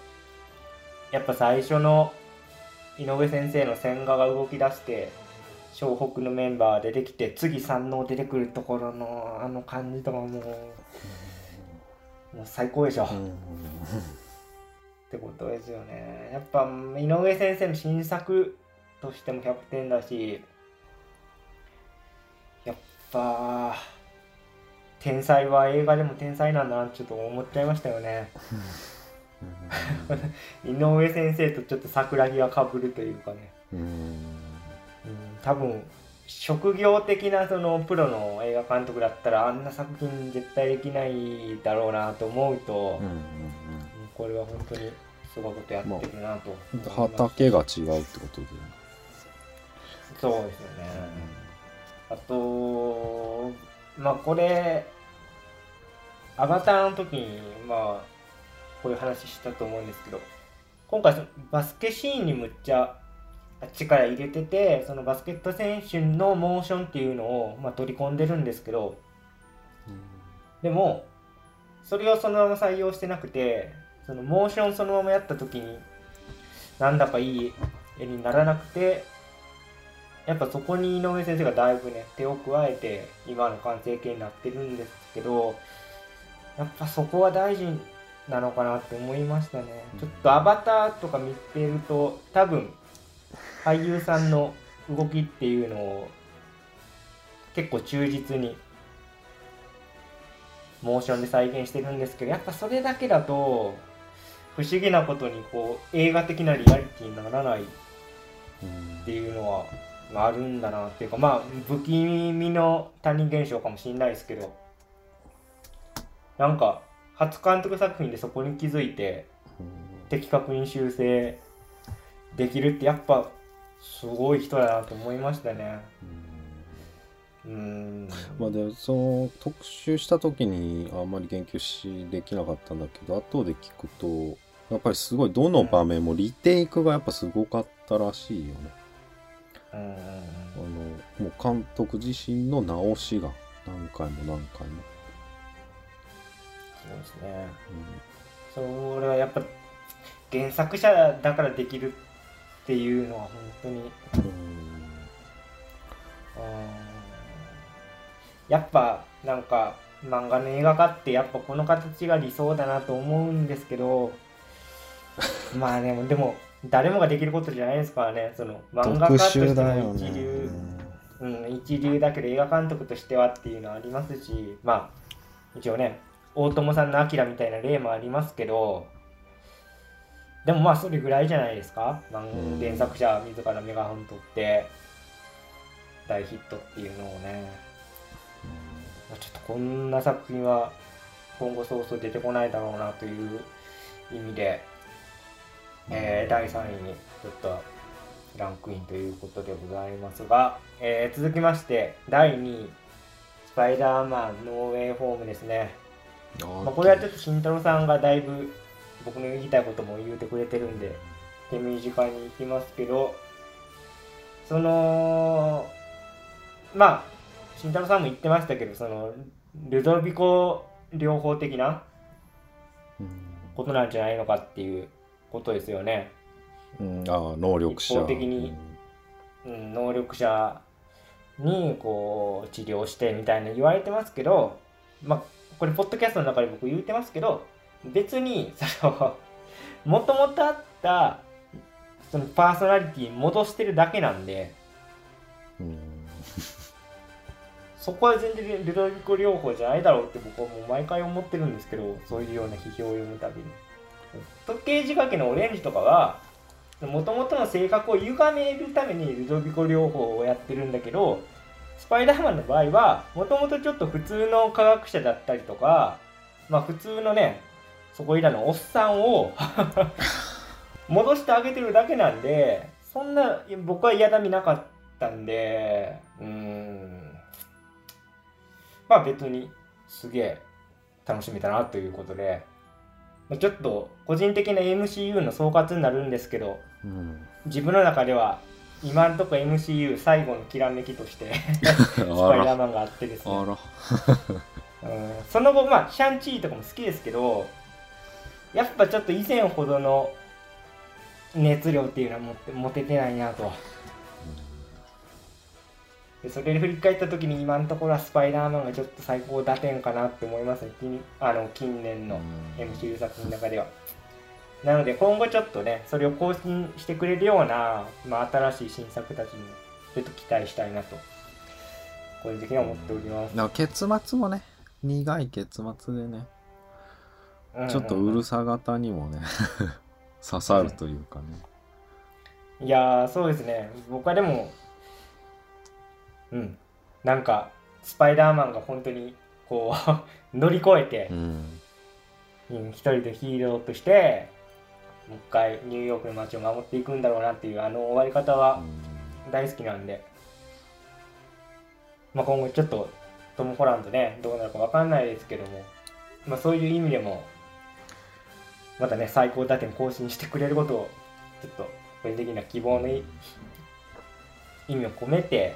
やっぱ最初の井上先生の千賀が動き出して、湘北のメンバー出てきて、次三能出てくるところのあの感じとかもう、もう最高でしょ。ってことですよね。やっぱ井上先生の新作としても100点だし、やっぱ天才は映画でも天才なんだなってちょっと思っちゃいましたよね。井上先生とちょっと桜木がかぶるというかね。うんうん、多分職業的なそのプロの映画監督だったらあんな作品絶対できないだろうなと思うと、うんうんこれは本当にすごいことやってるなとます。畑が違うってことで、そうですよね、あとまあこれアバターの時にまあこういう話したと思うんですけど今回そのバスケシーンにむっちゃ力入れててそのバスケット選手のモーションっていうのを、まあ、取り込んでるんですけどでもそれをそのまま採用してなくてそのモーションそのままやった時になんだかいい絵にならなくてやっぱそこに井上先生がだいぶね手を加えて今の完成形になってるんですけどやっぱそこは大事なのかなって思いましたね。ちょっとアバターとか見てると多分俳優さんの動きっていうのを結構忠実にモーションで再現してるんですけどやっぱそれだけだと不思議なことにこう映画的なリアリティにならないっていうのはあるんだなっていうかまあ不気味の他人現象かもしれないですけどなんか初監督作品でそこに気づいて的確に修正できるってやっぱすごい人だなと思いましたね。うんまあでその特集した時にあんまり言及しできなかったんだけど後で聞くとやっぱりすごいどの場面もリテイクがやっぱすごかったらしいよね。うんうんうんあのもう監督自身の直しが何回も何回も。そうですね。それはやっぱ原作者だからできるっていうのは本当に、やっぱなんか漫画の映画化ってやっぱこの形が理想だなと思うんですけど まあでもでも誰もができることじゃないですからね。その漫画家としても一流、うん、一流だけど映画監督としてはっていうのはありますしまあ一応ね大友さんの「アキラみたいな例もありますけどでもまあそれぐらいじゃないですか。うん。原作者自らメガホン取って大ヒットっていうのをね。まあちょっとこんな作品は今後そうそう出てこないだろうなという意味で、えー第3位にちょっとランクインということでございますが、えー続きまして第2位スパイダーマンノーウェイホームですね、あまあ、これはちょっと慎太郎さんがだいぶ僕の言いたいことも言うてくれてるんで手短にいきますけどそのまあ慎太郎さんも言ってましたけどそのルドビコ療法的なうん。ことなんじゃないのかっていうことですよね。うん、ああ能力者。一方的にうん、能力者にこう治療してみたいな言われてますけどまあこれポッドキャストの中で僕言ってますけど別にその もともとあったそのパーソナリティに戻してるだけなんでうん。そこは全然ルドビコ療法じゃないだろうって僕はもう毎回思ってるんですけどそういうような批評を読むたびに。時計仕掛けのオレンジとかはもともとの性格を歪めるためにルドビコ療法をやってるんだけどスパイダーマンの場合はもともとちょっと普通の科学者だったりとかまあ普通のねそこいらのおっさんを 戻してあげてるだけなんでそんな僕は嫌だみなかったんでうーん。まあ別にすげえ楽しめたなということでまあちょっと個人的な MCU の総括になるんですけどうん。自分の中では今んとこ MCU 最後のきらめきとして スパイあダーらマンがあってですね。うん。その後まあシャンチーとかも好きですけどやっぱちょっと以前ほどの熱量っていうのは持って持ててないなと。でそれで振り返った時に今のところはスパイダーマンがちょっと最高打点かなって思いますね。近あの近年の MCU 作品の中では。なので今後ちょっとねそれを更新してくれるような、まあ、新しい新作たちにちょっと期待したいなと個人的には思っております、結末もね苦い結末でねちょっとうるさ型にもね 刺さるというかね、いやーそうですね。僕はでもうん。なんかスパイダーマンが本当にこう 乗り越えてう、ん。うん一人でヒーローとしてもう一回ニューヨークの街を守っていくんだろうなっていうあの終わり方は大好きなんで、まあ、今後ちょっとトム・ホランドねどうなるか分かんないですけども、まあ、そういう意味でもまたね最高打点更新してくれることをちょっと個人的な希望の意味を込めて、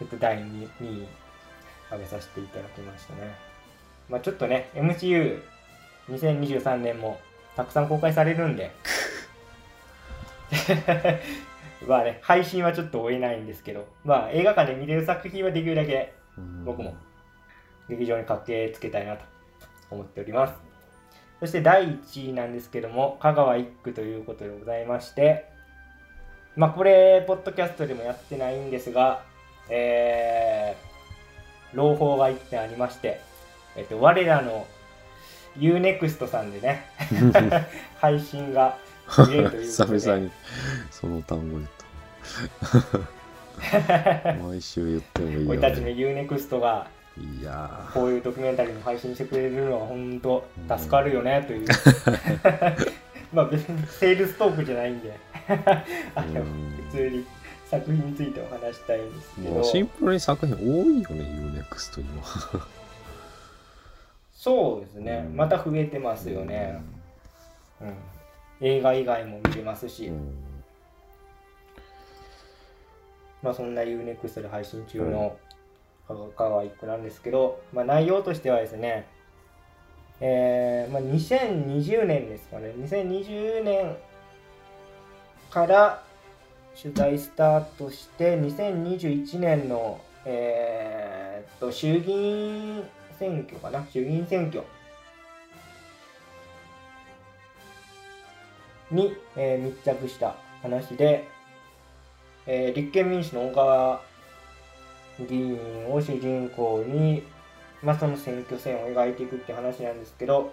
えっと、第 2, 2位挙げさせていただきましたね。まあちょっとね、MCU2023 年もたくさん公開されるんで、まあね、配信はちょっと追えないんですけど、まあ映画館で見れる作品はできるだけ僕も劇場に駆けつけたいなと思っております。そして第1位なんですけども、香川一区ということでございまして、まあこれ、ポッドキャストでもやってないんですが、えー、朗報が1点ありまして、えっと、我らの UNEXT さんでね、配信が見れるということで。久々にその単語言った。毎週言ってもいいよ、俺たちのね。UNEXT がいやこういうドキュメンタリーも配信してくれるのは本当助かるよねという。まあ別にセールストークじゃないんで。あのうん。普通に作品についてお話したいんですけど。うシンプルに作品多いよね、UNEXT 今。そうですね。うん。また増えてますよね、うん、映画以外も見れますし、うん。まあそんな UNEXT で配信中の香川一区なんですけど、まあ、内容としてはですねえーまあ、2020年ですかね。2020年から取材スタートして2021年の、えーと衆議院選挙かな。衆議院選挙。に、えー密着した話で、えー立憲民主の小川議員を主人公に、まあ、その選挙戦を描いていくって話なんですけど、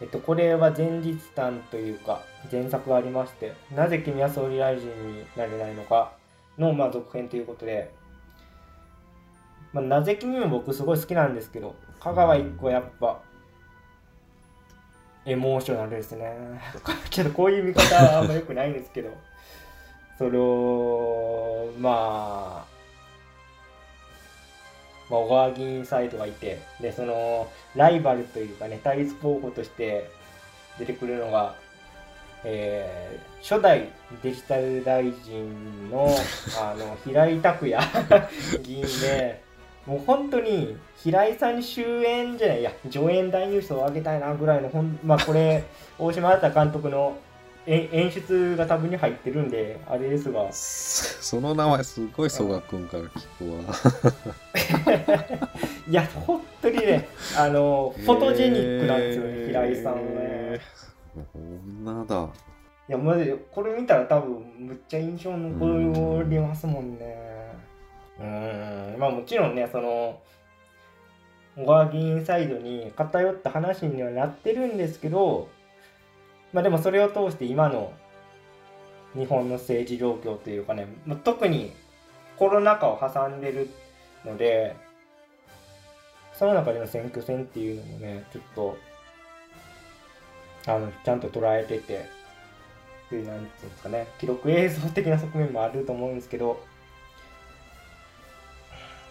えっと、これは前日談というか前作がありまして「なぜ君は総理大臣になれないのか」の、まあ、続編ということで、まあ、なぜ君も僕すごい好きなんですけど香川一個やっぱエモーショナルですね。ちょっとこういう見方はあんま良くないんですけどそれをまあまあ、小川議員サイドがいてでそのライバルというかね対立候補として出てくるのが、えー初代デジタル大臣の あの平井拓也 議員でもう本当に平井さんに終演じゃないいや助演男優賞をあげたいなぐらいのほんまあこれ 大島新監督の演演出が多分に入ってるんであれですがその名前すごい曽我君から聞くわ。いや本当にね あのフォトジェニックなんですよね、えー平井さんはね。女だ。いやマジでこれ見たら多分むっちゃ印象残りますもんね。うーんまあもちろんねその小川議員サイドに偏った話にはなってるんですけどまあでもそれを通して今の日本の政治状況というかね、まあ、特にコロナ禍を挟んでるのでその中での選挙戦っていうのもねちょっとあのちゃんと捉えててそういうなんていうんですかね。記録映像的な側面もあると思うんですけど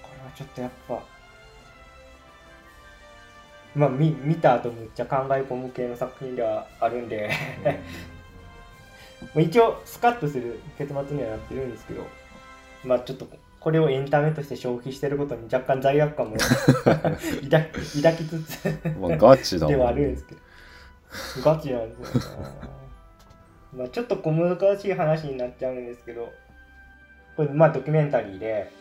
これはちょっとやっぱまあ見見た後むっちゃ考え込む系の作品ではあるんで まあ一応スカッとする結末にはなってるんですけどまあちょっとこれをエンタメとして消費してることに若干罪悪感も 抱き抱きつつまあガチだではあるんですけど。ガチなんですよ。ねまあちょっと小難しい話になっちゃうんですけど。これまあドキュメンタリーで。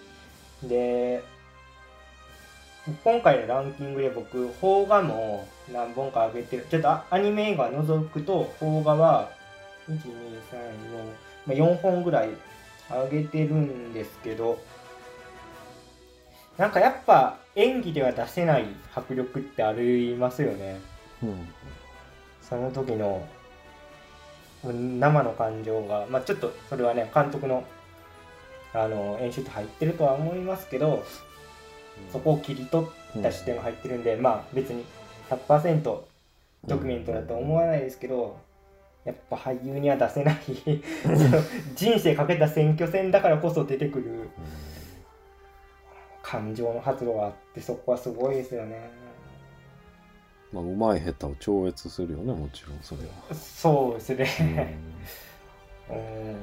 で今回のランキングで僕邦画も何本か上げてる。ちょっとあアニメ映画除くと邦画は123まあ、4本ぐらい上げてるんですけどなんかやっぱ演技では出せない迫力ってありますよね。うん。その時の生の感情がまあちょっとそれはね監督のあの演出入ってるとは思いますけどそこを切り取った視点が入ってるんで、まあ別に100%ドキュメントだとは思わないですけど、やっぱ俳優には出せない。人生かけた選挙戦だからこそ出てくる。感情の発露があってそこはすごいですよね。まあ、うまい下手を超越するよね、もちろんそれは。そうですね。うん。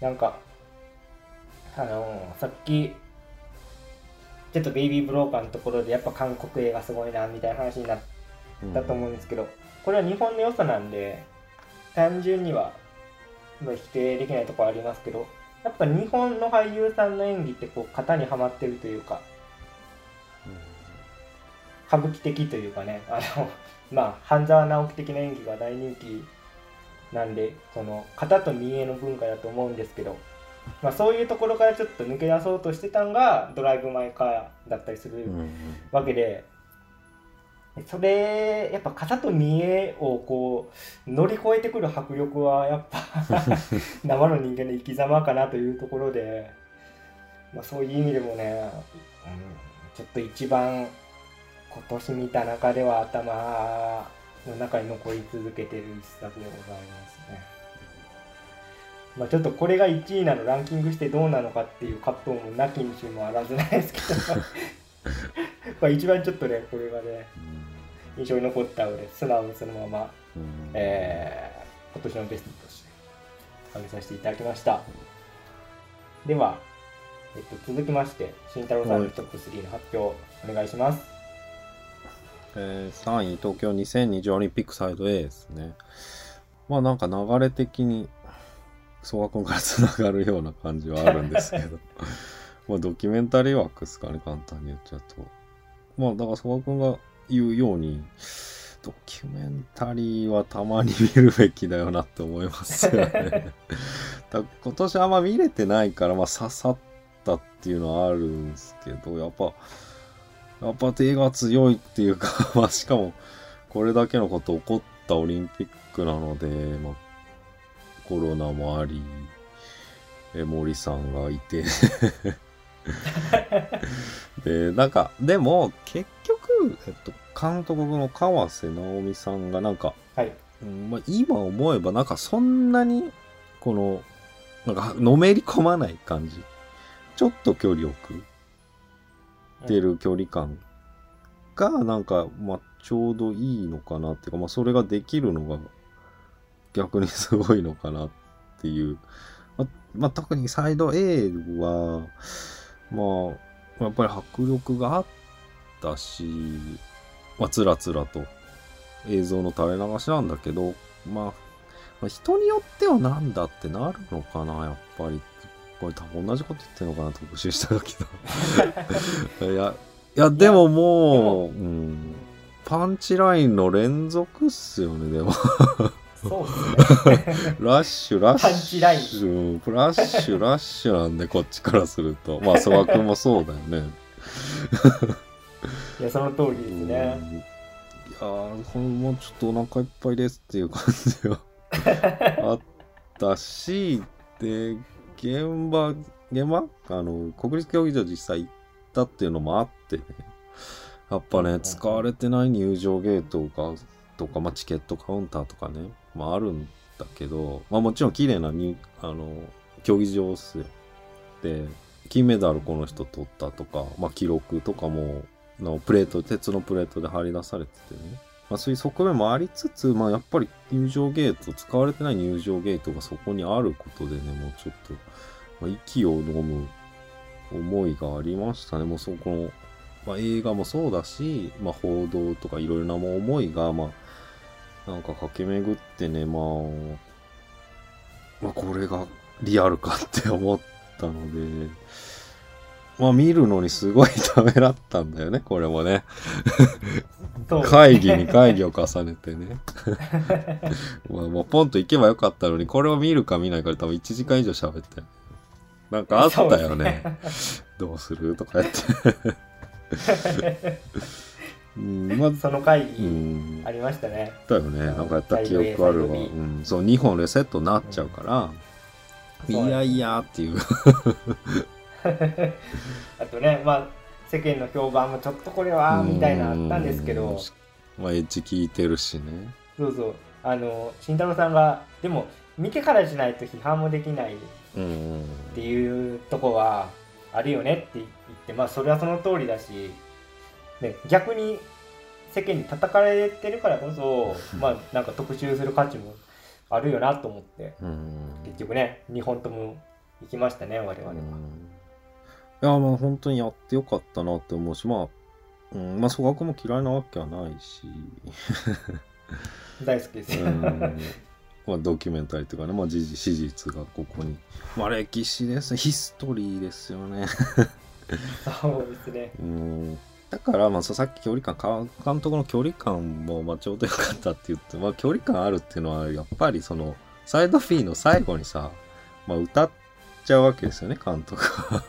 なんかあのさっきちょっとベイビーブローカーのところでやっぱ韓国映画すごいなみたいな話になったと思うんですけど、これは日本の良さなんで単純にはまあ否定できないところありますけどやっぱ日本の俳優さんの演技ってこう型にはまってるというか歌舞伎的というかねあの まあ半沢直樹的な演技が大人気なんでその型と見栄の文化だと思うんですけど、まあ、そういうところからちょっと抜け出そうとしてたんが「ドライブ・マイ・カー」だったりするうん。わけで、それやっぱ型と見栄をこう乗り越えてくる迫力はやっぱ 生の人間の生き様かなというところで、まあ、そういう意味でもね、うん、ちょっと一番今年見た中では頭の中に残り続けてる一作でございますね。まあ、ちょっとこれが1位なのランキングしてどうなのかっていう葛藤もなきにしもあらずないですけど。まあ一番ちょっとねこれがね印象に残ったので素直にそのまま、うん。えー今年のベストとして挙げさせていただきました。では、えっと、続きまして慎太郎さんのトップ3の発表お願いします。えー3位東京2020オリンピックサイド A ですね。まあなんか流れ的に曽我君からつながるような感じはあるんですけど。まあドキュメンタリー枠ですかね簡単に言っちゃうと。まあだから曽我君が言うようにドキュメンタリーはたまに見るべきだよなって思いますよね だ今年あんま見れてないからまあ刺さったっていうのはあるんですけどやっぱやっぱ手が強いっていうか、まあしかもこれだけのこと起こったオリンピックなので、まあ、コロナもあり、え森さんがいて。で、なんか、でも結局、えっと、監督の川瀬直美さんがなんか、はい。うんまあ、今思えばなんかそんなにこのなんかのめり込まない感じ。ちょっと距離を置く。ってる距離感がなんか、まあ、ちょうどいいのかなっていうか、まあ、それができるのが逆にすごいのかなっていう、まあまあ、特にサイド A はまあやっぱり迫力があったし、まあ、つらつらと映像の垂れ流しなんだけど、まあ、まあ人によってはなんだってなるのかなやっぱり。これ多分同じこと言ってるのかな特集した時の いやいやでももう、うん、パンチラインの連続っすよねでも。そうですね。ラッシュラッシュ。パンチライン。ラッシュラッシュなんでこっちからすると。まあ曽我君もそうだよねいやその通りですうんいねやーこれもうちょっとお腹いっぱいですっていう感じが あったしで現場現場？あの国立競技場実際行ったっていうのもあってね。やっぱね使われてない入場ゲートがとか、まあ、チケットカウンターとかね、まあ、あるんだけど、まあ、もちろん綺麗なにあの競技場っすよ。で金メダルこの人取ったとか、まあ、記録とかものプレート鉄のプレートで張り出されててね、まあ、そういう側面もありつつ、まあ、やっぱり入場ゲート使われてない入場ゲートがそこにあることでねもうちょっと、まあ、息を飲む思いがありましたね。もうそこの、まあ、映画もそうだし、まあ、報道とかいろいろな思いがまあなんか駆け巡ってねまあまあこれがリアルかって思ったのでまあ見るのにすごいためらったんだよねこれもね。会議に会議を重ねてね。まあもうポンと行けばよかったのにこれを見るか見ないかで多分1時間以上喋って。なんかあったよね。どうするとかやって。うんまあ。その会う議ん。ありましたね、だよね。なんかやった記憶あるわ、うん、そう2本レセットになっちゃうから、そういやいやっていう あとねまあ世間の評判もちょっとこれはみたいなのあったんですけど。うんまあエッジ効いてるしね。そうそう。あの慎太郎さんがでも見てからじゃないと批判もできないっうん。ていうとこはあるよねって言ってまあそれはその通りだし、ね、逆に世間に叩かれてるからこそまあなんか特集する価値もあるよなと思って。うん。結局ね2本とも行きましたね、我々は。うんいや、まあ本当にやってよかったなって思うし、まあ、うん、まあ、曽我君も嫌いなわけはないし、大好きですまあ、ドキュメンタリーというかね、まあ、事実史実がここに、まあ、歴史ですヒストリーですよね。そうですね。うんだから、まあ、さっき距離感か監督の距離感も、まあ、ちょうどよかったって言って、まあ、距離感あるっていうのはやっぱりそのサイドフィーの最後にさ、まあ、歌っちゃうわけですよね監督は。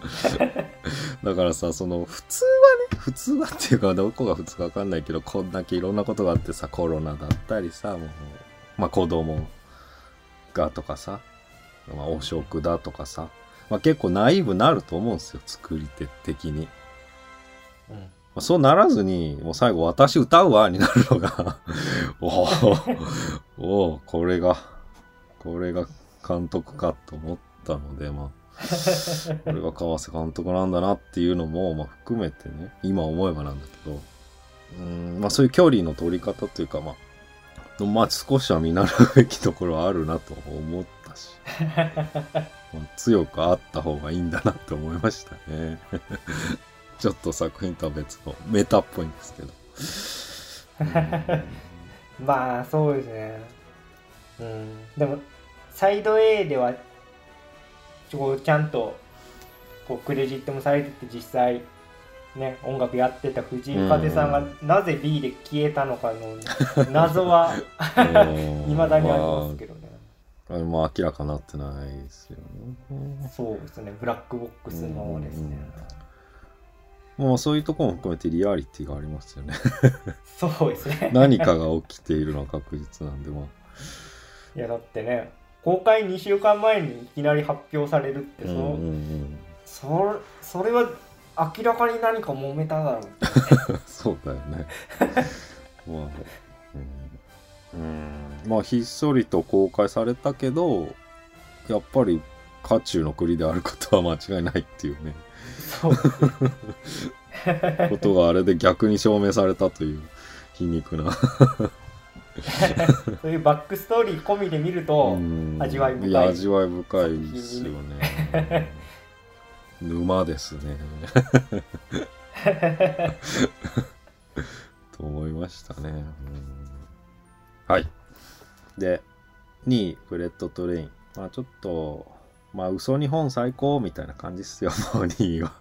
だからさその普通はね普通はっていうかどこが普通か分かんないけどこんだけいろんなことがあってさコロナだったりさもう、まあ、子供がとかさ、まあ、汚職だとかさ、まあ、結構ナイーブなると思うんですよ作り手的に。うん。まあそうならずに、もう最後、私歌うわになるのが。おお、おお、これが、これが監督かと思ったので、まあ、これが川瀬監督なんだなっていうのも、まあ、含めてね、今思えばなんだけど、うん、まあそういう距離の取り方というか、まあ、まあ少しは見習うべきところはあるなと思ったし、まあ強くあった方がいいんだなって思いましたね。ちょっと作品とは別のメタっぽいんですけど。まあ、そうですね。うん。でも、サイド A では、こうちゃんと、こう、クレジットもされてて、実際、ね、音楽やってた藤井風さんがなぜ B で消えたのかの 謎はい未だにありますけどね。あれも明らかになってないですよね。そうですね、ブラックボックスのですね。もうそういうところも含めてリアリティがありますよね。そうですね。何かが起きているのは確実なんで、まあ。いやだってね公開2週間前にいきなり発表されるってそ,、うんうんうん、そそれは明らかに何か揉めただろう そうだよね。まあ、うん、うん、まあひっそりと公開されたけど、やっぱり渦中の栗であることは間違いないっていうね。そう。ことがあれで逆に証明されたという皮肉な そういうバックストーリー込みで見ると、うん。味わい深い。や味わい深いですよね。沼ですね。と思いましたね、うん。はい。で2位フレットトレイン。まあちょっとまあ嘘日本最高みたいな感じっすよもう2位は。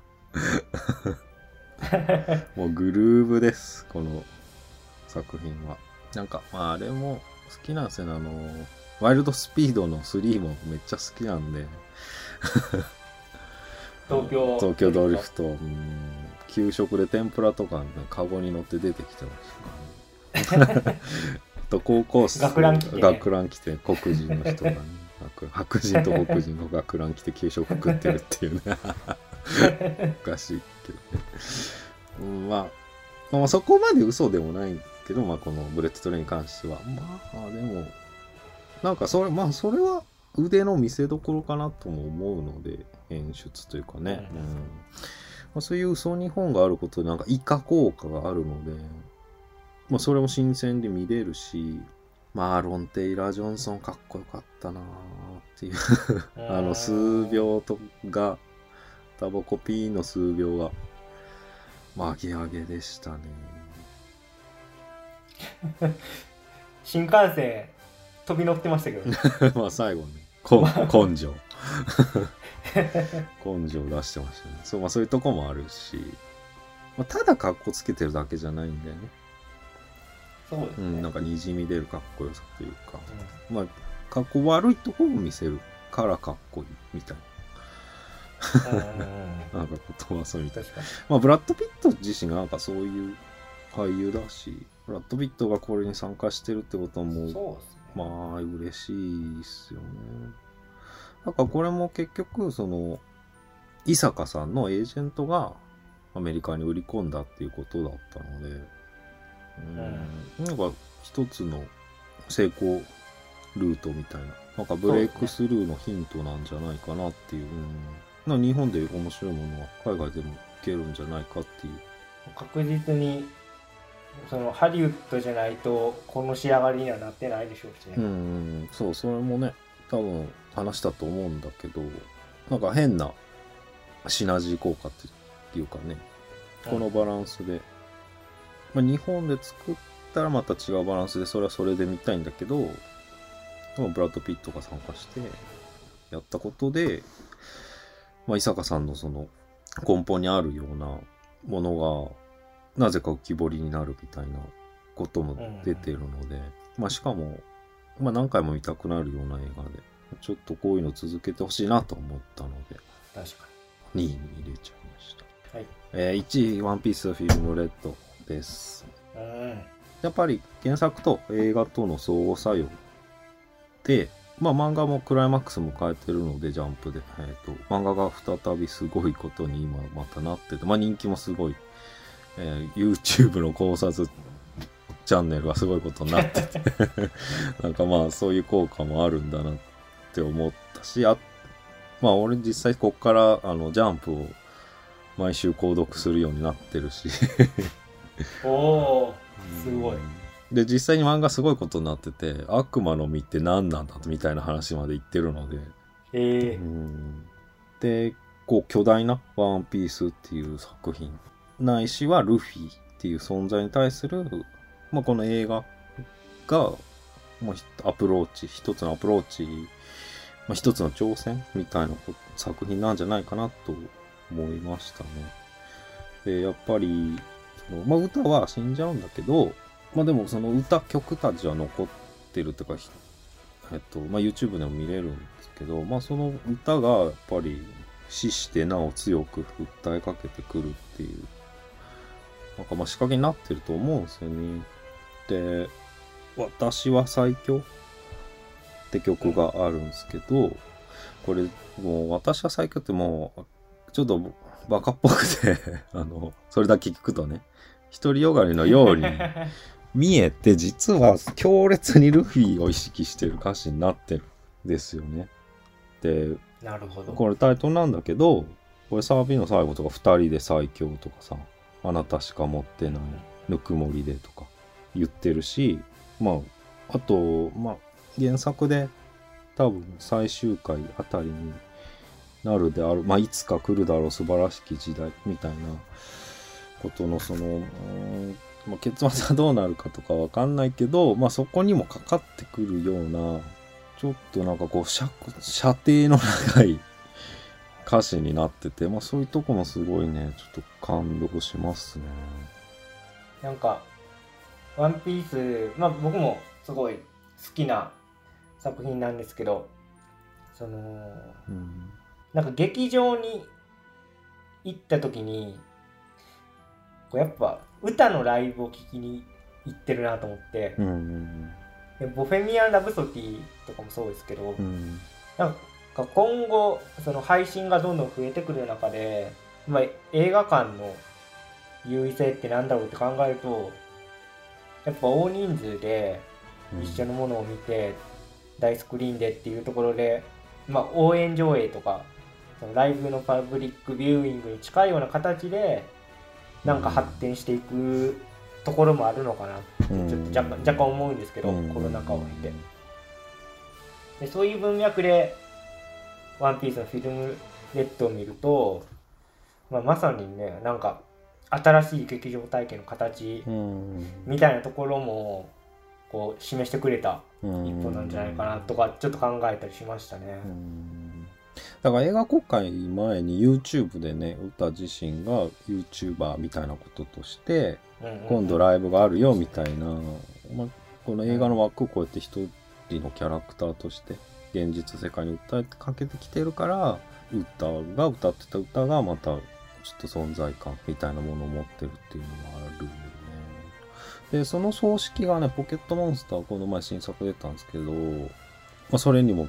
もうグルーブですこの作品はなんかまああれも好きなんですよね。あのワイルドスピードの3もめっちゃ好きなんで。東京。東京ドリフト。うん。給食で天ぷらとか、ね、カゴに乗って出てきてました。ねと高校生。学ラン着てね。学ラン着て黒人の人がね。白白人と黒人の学ラン着て給食食ってるっていうね。おかしいけどね、うん、まあまあそこまで嘘でもないけど、まあ、このブレットトレインに関しては。まあでもなんかそれまあそれは腕の見せ所かなとも思うので演出というかね、うん。うん。まあ、そういう嘘日本があることでなんかイカ効果があるので、まあ、それも新鮮で見れるしまあアロン・テイラー・ジョンソンかっこよかったなーっていう。あの数秒とがタバコピーの数秒がまあ上げ上げでしたね 新幹線飛び乗ってましたけどね。まあ最後ねこ根性。根性出してましたね。そう,、まあ、そういうとこもあるし、まあ、ただ格好つけてるだけじゃないんだよね。そうですね、うん、なんかにじみ出るかっこよさというか、まあ、かっこ悪いところを見せるからかっこいいみたいうんうんうんうん。な、なんか言葉そうみたいな。まあ、ブラッド・ピット自身がなんかそういう俳優だし、ブラッド・ピットがこれに参加してるってことはもう、そうですねまあ、嬉しいっすよね。なんかこれも結局、その、伊坂さんのエージェントがアメリカに売り込んだっていうことだったので、うん、なんか一つの成功ルートみたいな、なんかブレイクスルーのヒントなんじゃないかなっていう、うんなんか日本で面白いものは海外でもいけるんじゃないかっていう。確実にそのハリウッドじゃないとこの仕上がりにはなってないでしょうしね、うん、そう、それもね、多分話したと思うんだけどなんか変なシナジー効果っていうかねこのバランスで、まあ、日本で作ったらまた違うバランスでそれはそれで見たいんだけどブラッド・ピットが参加してやったことで、まあ、伊坂さんのその根本にあるようなものがなぜか浮き彫りになるみたいなことも出てるので、まあ、しかも、まあ、何回も見たくなるような映画でちょっとこういうの続けてほしいなと思ったので確か2位に入れちゃいました。にはいえー1位、ワンピースフィルムレッドです。うんやっぱり原作と映画との相互作用で、まあ漫画もクライマックス迎えてるので、ジャンプで。えっ、と、漫画が再びすごいことに今またなってて、まあ人気もすごい、えー YouTube の考察チャンネルがすごいことになってて、なんかまあそういう効果もあるんだなって思ったし、あまあ俺実際こっからあのジャンプを毎週購読するようになってるし、おおすごい。で実際に漫画すごいことになってて悪魔の実って何なんだみたいな話まで言ってるので、ええうん。でこう巨大な「ワンピースっていう作品ないしはルフィっていう存在に対する、まあ、この映画が、まあ、アプローチ一つのアプローチ、まあ、一つの挑戦みたいな作品なんじゃないかなと思いましたね。でやっぱりその、まあ、歌は死んじゃうんだけど、まあ、でもその歌曲たちは残ってるっていうか、えっとまあ、YouTube でも見れるんですけど、まあ、その歌がやっぱり死してなお強く訴えかけてくるっていうなんかまあ仕掛けになってると思うんですよね。で「私は最強」って曲があるんですけどこれもう「私は最強」ってもうちょっとバカっぽくて あのそれだけ聞くとね独りよがりのように 見えて実は強烈にルフィを意識してる歌詞になってるんですよね。でなるほどこれタイトルなんだけどこれサービの最後とか2人で最強とかさあなたしか持ってないぬくもりでとか言ってるしまああとまあ原作で多分最終回あたりになるであるまあいつか来るだろう素晴らしき時代みたいなことのそのまあ、結末はどうなるかとかわかんないけど、まあ、そこにもかかってくるようなちょっとなんかこう射程の長い歌詞になってて、まあ、そういうとこもすごいねちょっと感動しますね。なんか「ワンピースまあ僕もすごい好きな作品なんですけどそのうん。なんか劇場に行った時にこうやっぱ歌のライブを聴きに行ってるなと思って、うんうんでボフェミアン・ラブソディとかもそうですけど、うん。なんか今後その配信がどんどん増えてくる中で、まあ、映画館の優位性ってなんだろうって考えるとやっぱ大人数でうん。一緒のものを見て、大スクリーンでっていうところで、まあ、応援上映とかそのライブのパブリックビューイングに近いような形でなんか発展していくところもあるのかなってちょっと若干若干思うんですけど、うん。コロナ禍を経て。でそういう文脈で「ワンピースのフィルムレッドを見ると、まあ、まさにねなんか新しい劇場体験の形うん。みたいなところもこう示してくれたうん。一歩なんじゃないかなとかちょっと考えたりしましたね。う。ん。だから映画公開前に YouTube でね歌自身が YouTuber みたいなこととして今度ライブがあるよみたいな、まあ、この映画の枠を超えて一人のキャラクターとして現実世界に訴えかけてきてるから歌が歌ってた歌がまたちょっと存在感みたいなものを持ってるっていうのがあるよね。でその葬式がねポケットモンスターこの前新作出たんですけど、まあ、それにも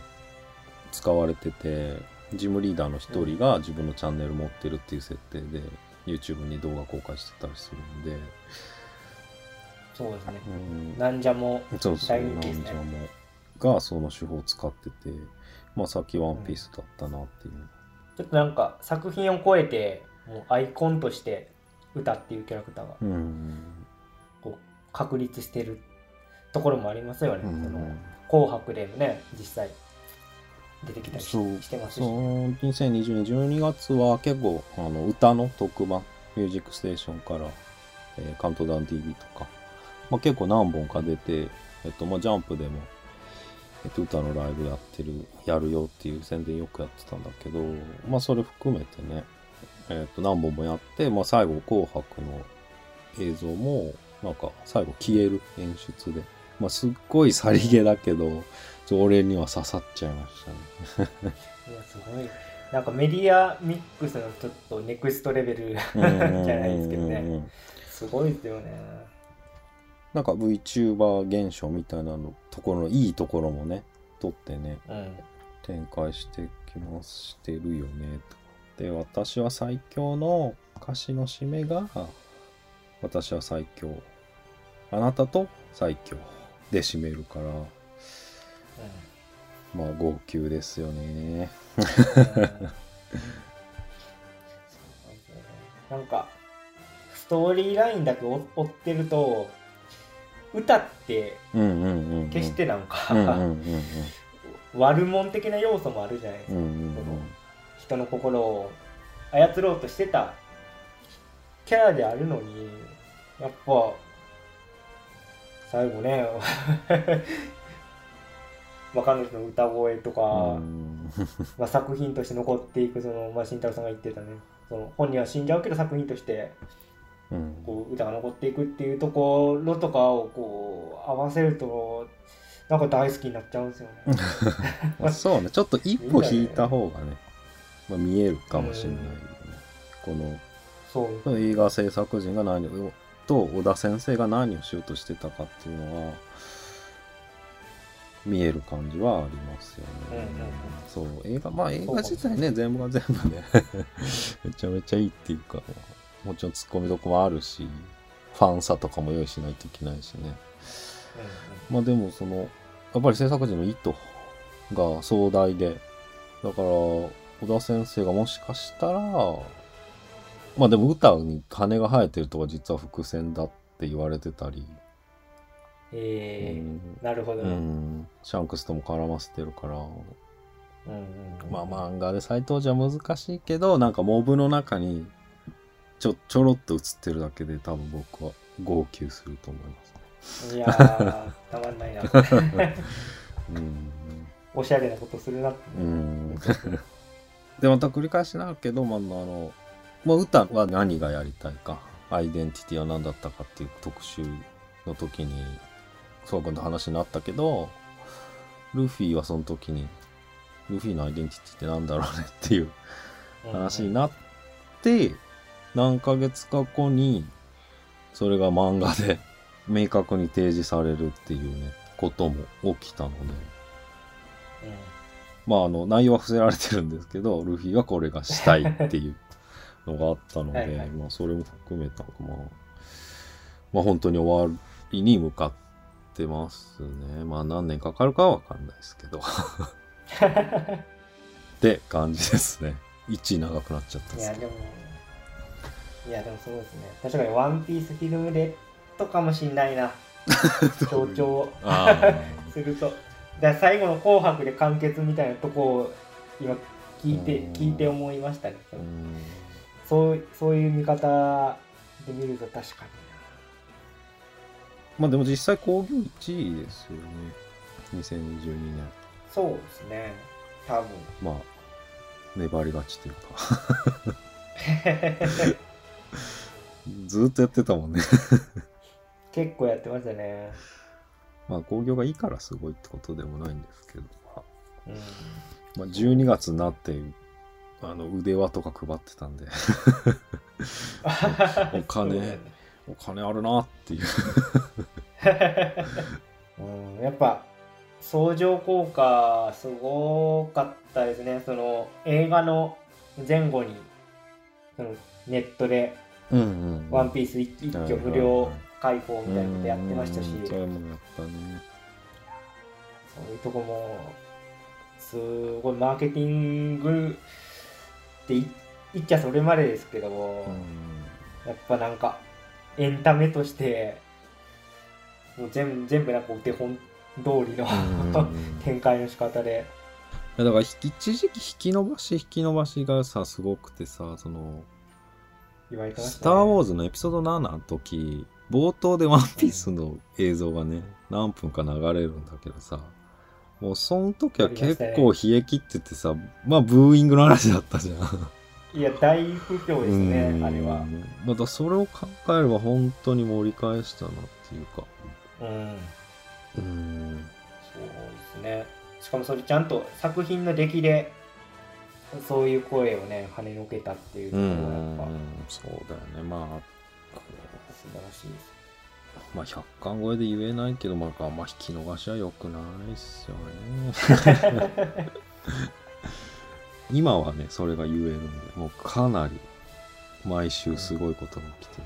使われててジムリーダーの一人が自分のチャンネル持ってるっていう設定で YouTube に動画公開してたりするんで、そうですね。うん、なんじゃも大人気ですねなんじゃもがその手法を使っててまあさっきワンピースだったなっていう、ちょっとなんか作品を超えてもうアイコンとして歌っていうキャラクターがうんこう確立してるところもありますよね。うんその紅白でもね実際出てきたりしてますし。そう2020年12月は結構あの歌の特番「ミュージックステーション」から「えーカウントダウン TV」とか、まあ、結構何本か出て、えっとまあ、ジャンプでも、えっと、歌のライブやってるやるよっていう宣伝よくやってたんだけど、まあ、それ含めてね、えっと何本もやって、まあ、最後「紅白」の映像もなんか最後消える演出で、まあ、すっごいさりげだけど俺には刺さっちゃいましたね。いや、すごい。なんかメディアミックスのちょっとネクストレベルじゃないですけどね。すごいですよね。なんか VTuber 現象みたいなのところのいいところもね取ってねうん。展開してきましてるよねとで私は最強の歌詞の締めが私は最強。あなたと最強で締めるからまあ号泣ですよね。なんかストーリーラインだけ追追ってると歌って決してなんかうん悪者的な要素もあるじゃないですか、うんうんうん。その人の心を操ろうとしてたキャラであるのにやっぱ最後ねまあ彼女の歌声とか、うんまあ、作品として残っていくその、まあ、慎太郎さんが言ってたね。その本人は死んじゃうけど作品としてうんこう歌が残っていくっていうところとかをこう合わせるとなんか大好きになっちゃうんですよね。まあそうね。ちょっと一歩引いた方がね、まあ、見えるかもしれないよね、このそう映画制作陣が何をと小田先生が何をしようとしてたかっていうのは見える感じはありますよね。うんうんうん。そう。映画まあ映画自体ね全部が全部ね。めちゃめちゃいいっていうかもちろんツッコミどこもあるしファンさとかも用意しないといけないしね。まあでもそのやっぱり制作陣の意図が壮大でだから小田先生がもしかしたらまあでも歌に羽が生えてるとか実は伏線だって言われてたり、えーうん。なるほどね。うん、シャンクスとも絡ませてるから。うんうんうん。まあ漫画で再登場は難しいけどなんかモブの中にちょちょろっと映ってるだけで多分僕は号泣すると思いますね。いやー、たまんないな。うんおしゃれなことするなって。うんでまた繰り返しになるけど、まあ、あの、まあ、歌は何がやりたいかアイデンティティは何だったかっていう特集の時にそうくんと話になったけどルフィはその時にルフィのアイデンティティって何だろうねっていう話になって何ヶ月か後にそれが漫画で 明確に提示されるっていうねことも起きたので。まあ、あの、内容は伏せられてるんですけど、ルフィはこれがしたいっていうのがあったので、はいはいまあ、それも含めた、まあ、まあ、本当に終わりに向かってますね。まあ、何年かかるかはわかんないですけど。って感じですね。1長くなっちゃったですけど。いや、でもそうですね。確かにワンピースフィルムレッドかもしんないな。強調あ すると。だ最後の紅白で完結みたいなとこを今聞いてうん聞いて思いましたね。ーうんそうそういう見方で見ると確かまあでも実際興行1位ですよね。2022年。そうですね。多分。まあ、粘り勝ちというか。ずーっとやってたもんね。結構やってましたね。まあ、興行がいいからすごいってことでもないんですけど、まうん。あ、まあ、12月になって、あの、腕輪とか配ってたんで、お金ねお金あるなっていう。うん、やっぱ相乗効果すごかったですねその映画の前後にそのネットでうんうん「ワンピース一一挙無料開放みたいなことやってましたし。うんそういうとこもすごいマーケティングってい言っちゃそれまでですけども、うん。やっぱなんかエンタメとしてもう全全部なんかお手本通りのうん 展開の仕方で。やだから一時期引き伸ばし引き伸ばしがさすごくてさその言われてました、ね。スター・ウォーズのエピソード7の時冒頭でワンピースの映像がね何分か流れるんだけどさもうその時は結構冷え切っててさまあブーイングの話だったじゃんいや、大不評ですね、あれは。またそれを考えれば本当に盛り返したなっていうかうん。うんそうですね。しかもそれちゃんと作品の出来で、そういう声をね、跳ねのけたっていうとうころがやっぱんそうだよねまあ素晴らしいです。まあ100巻超えで言えないけど、まあ、あんま引き逃しは良くないっすよね。今はね、それが言えるんで、もうかなり毎週すごいことが起きて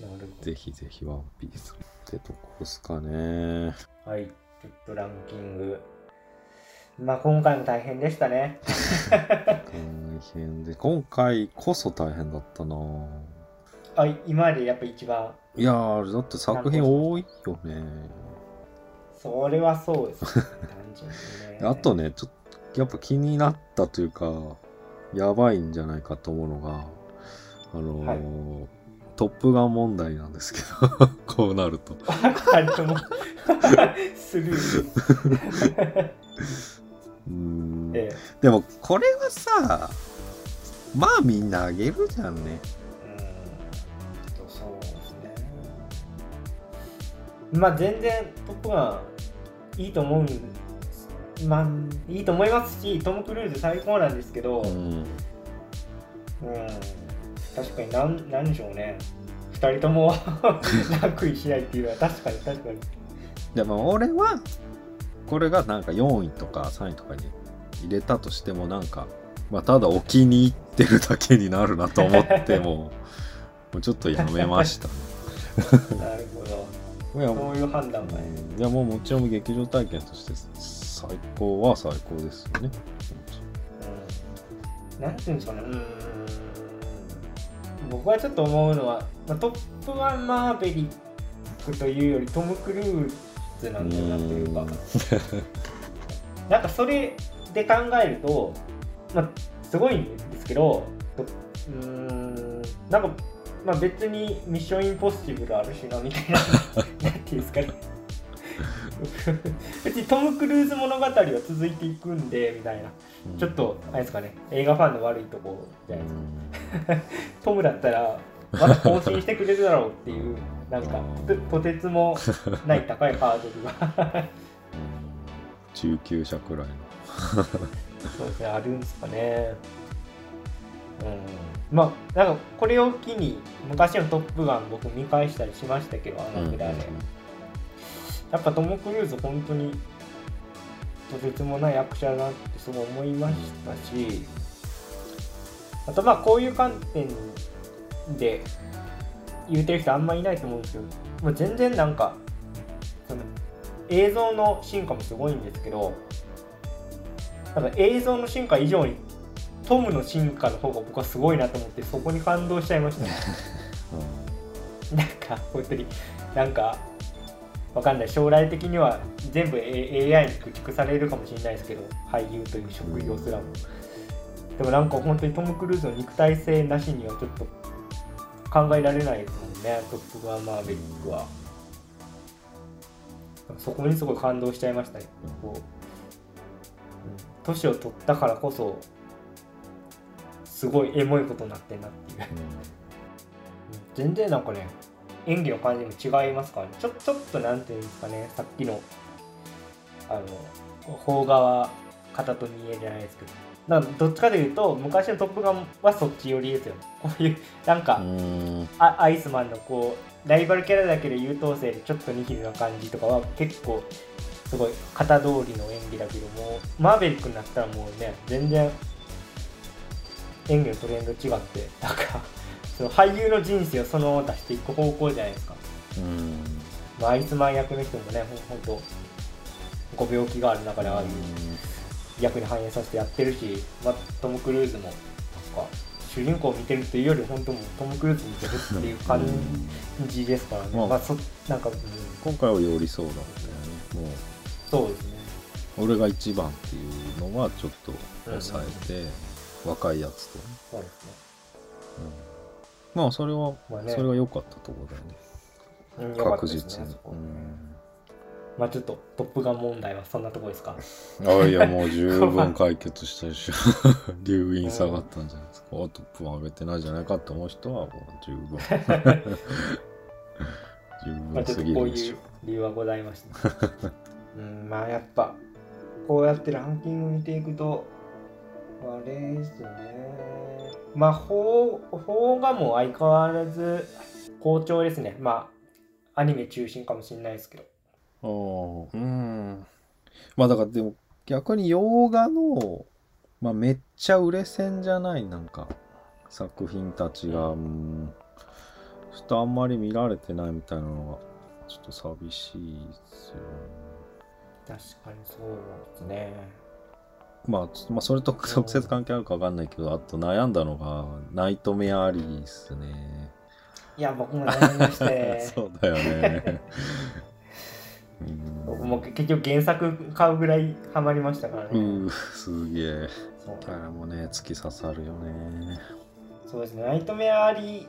るんなるほで、ぜひぜひワンピースってとこですかね。ど。はい。ちょっとランキング。まあ今回も大変でしたね。大変で、今回こそ大変だったなあ、今までやっぱ一番、いやー、だって作品多いよね。それはそうです。単純にね。あとね、ちょっと、やっぱ気になったというか、やばいんじゃないかと思うのが、あのーはいトップガン問題なんですけど、こうなると。二人ともスルー。うーんえでも、これはさ、まあみんなあげるじゃんね。えうん。そうですね。まあ全然トップガンいいと思うん。まあいいと思いますし、トム・クルーズ最高なんですけど、ううん、ん。確かになんなんでしょうね。二人とも 楽意しないっていうのは確かに確かに。でも俺は、これがなんか4位とか3位とかに入れたとしてもなんか、まあただお気に入ってるだけになるなと思っても、もうちょっとやめました。なるほど。いやそういう判断がね。いやもうもちろん劇場体験として最高は最高ですよね。うんていうんですかね、うーん僕はちょっと思うのは、まあ、トップガンマーベリックというよりトム・クルーズなんだなというか、なんかそれで考えると、まあ、すごいんですけど、とうーん、なんか、まあ、別にミッションインポッシブルあるしなみたいな、なんていうんですかね。別にトム・クルーズ物語は続いていくんでみたいな。ちょっとあれですかね。映画ファンの悪いとこじゃないですか。トムだったらまだ更新してくれるだろうっていうなんかととてつもない高いハードルが。中級者くらいの。そうですねあるんですかね。うん。まあなんかこれを機に昔の「トップガン」僕見返したりしましたけどあのぐらいで、やっぱトム・クルーズ本当にとてつもない役者だなってすごい思いましたし、あとまあこういう観点で言うてる人あんまいないと思うんですけど、もう全然なんかその映像の進化もすごいんですけどなんか映像の進化以上にトムの進化の方が僕はすごいなと思ってそこに感動しちゃいました。ね。なんか本当になんかわかんない。将来的には全部 A- AI に駆逐されるかもしれないですけど俳優という職業すらも。でもなんか本当にトム・クルーズの肉体性なしにはちょっと考えられないですもんね。トップガンマーヴェリックは。そこにすごい感動しちゃいましたね。こううん年を取ったからこそすごいエモいことになってんなっていう。全然なんかね演技の感じも違いますからね。ちょちょっとなんていうんですかね。さっきのあの邦側片と見えじゃないですけどなどっちかというと昔の「トップガン」はそっち寄りですよね。こういうなんか、うん。あアイスマンのこうライバルキャラだけど優等生でちょっとニヒルな感じとかは結構すごい型通りの演技だけどもマーベリックになったらもうね全然演技のトレンド違ってなんかその俳優の人生をそのまま出していく方向じゃないですか、うん。まあ、アイスマン役の人もねほんほんとご病気がある中でああいう役に反映させてやってるし、まあ、トム・クルーズもなんか主人公を見てるっていうより本当もうトム・クルーズ見てるっていう感じですからね、まあまあ、そなんか、うん今回は寄りそうだもんね。もうそうですね。俺が一番っていうののはちょっと抑えて、若いやつと、そうですね。うん、まあそれは、まあね。それは良かったところだよね。確。実に。うんまあちょっとトップガン問題はそんなとこですか？あいやもう 十分解決したでしょ 留飲下がったんじゃないですか、あトップは上げてないじゃないかって思う人はもう十分 十分すまあちょっとこういう理由はございました。うん、まあやっぱこうやってランキング見ていくと、あれですよね。まあ邦邦画も相変わらず好調ですね。まあアニメ中心かもしれないですけど。ああうんまあだからでも逆に洋画の、まあ、めっちゃ売れ線じゃないなんか作品たちが、うん、ちょっとあんまり見られてないみたいなのがちょっと寂しいですよね確かにそうですね。まあ、ちょっとまあそれと直接関係あるかわかんないけど、あと悩んだのが、ナイトメアリーっすね。いや、僕も悩みまして。そうだよね。うん僕も結局原作買うぐらいハマりましたからね。うーすげえ。そうキャラもね、突き刺さるよね。そうですね、ナイトメアリ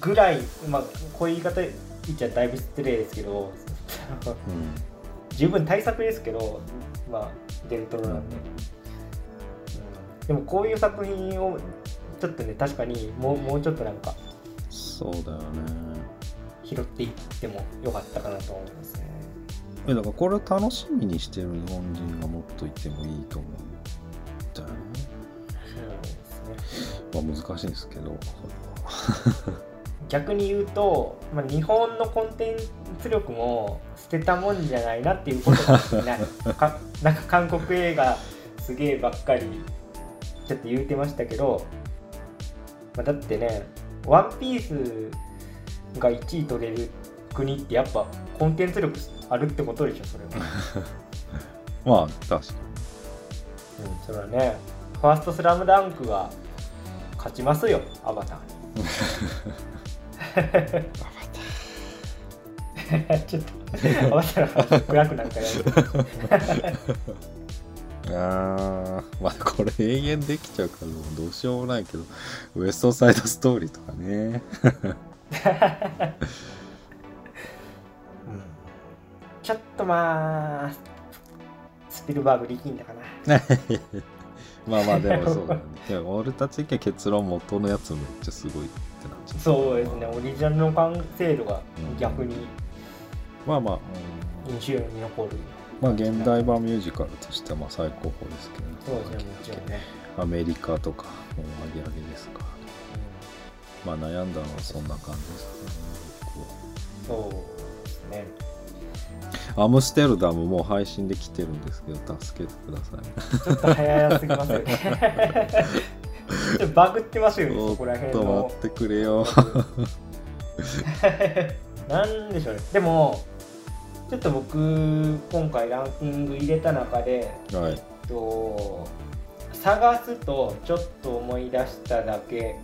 ぐらい、まあ、こういう言い方言っちゃだいぶ失礼ですけど、うん。十分対策ですけど、まあ、デルトロなんで。うん、でも、こういう作品を、ちょっとね、確かにもうもうちょっとなんか、そうだよね。拾っていってもよかったかなと思いますね。え、だからこれを楽しみにしてる日本人がもっといてもいいと思うんだよね。そうですねまあ難しいんですけど、逆に言うと、まあ、日本のコンテンツ力も捨てたもんじゃないなっていうことかもしれないかなんか韓国映画すげえばっかりちょっと言うてましたけど、まあ、だってね「ワンピースが1位取れる国ってやっぱコンテンツ力あるってことでしょそれは、まあ確かうん、それはねファーストスラムダンクが勝ちますよアバターに。ちょっと、合わせたら暗くなんかや。あーまあこれ永遠できちゃうからどうしようもないけどウエストサイドストーリーとかねちょっとまあ、スピルバーグ力んだかな。まあまあでもそうだよね。でも俺たち結論元のやつめっちゃすごいってなっちゃうそうですね、オリジナルの完成度が逆にまあまあ、印象に残る。まあ現代版ミュージカルとしてはまあ最高峰ですけど、そうですね、もちろんね。アメリカとかもう上げ上げですか。らまあ悩んだのはそんな感じですねそうですね。アムステルダムもう配信できてるんですけど助けてくださいちょっと早すぎますよね。ちょっとバグってますよね、そこらちょっ辺のと待。ってくれよなんでしょうね。でも、ちょっと僕、今回ランキング入れた中で、はいえっと探すとちょっと思い出しただけ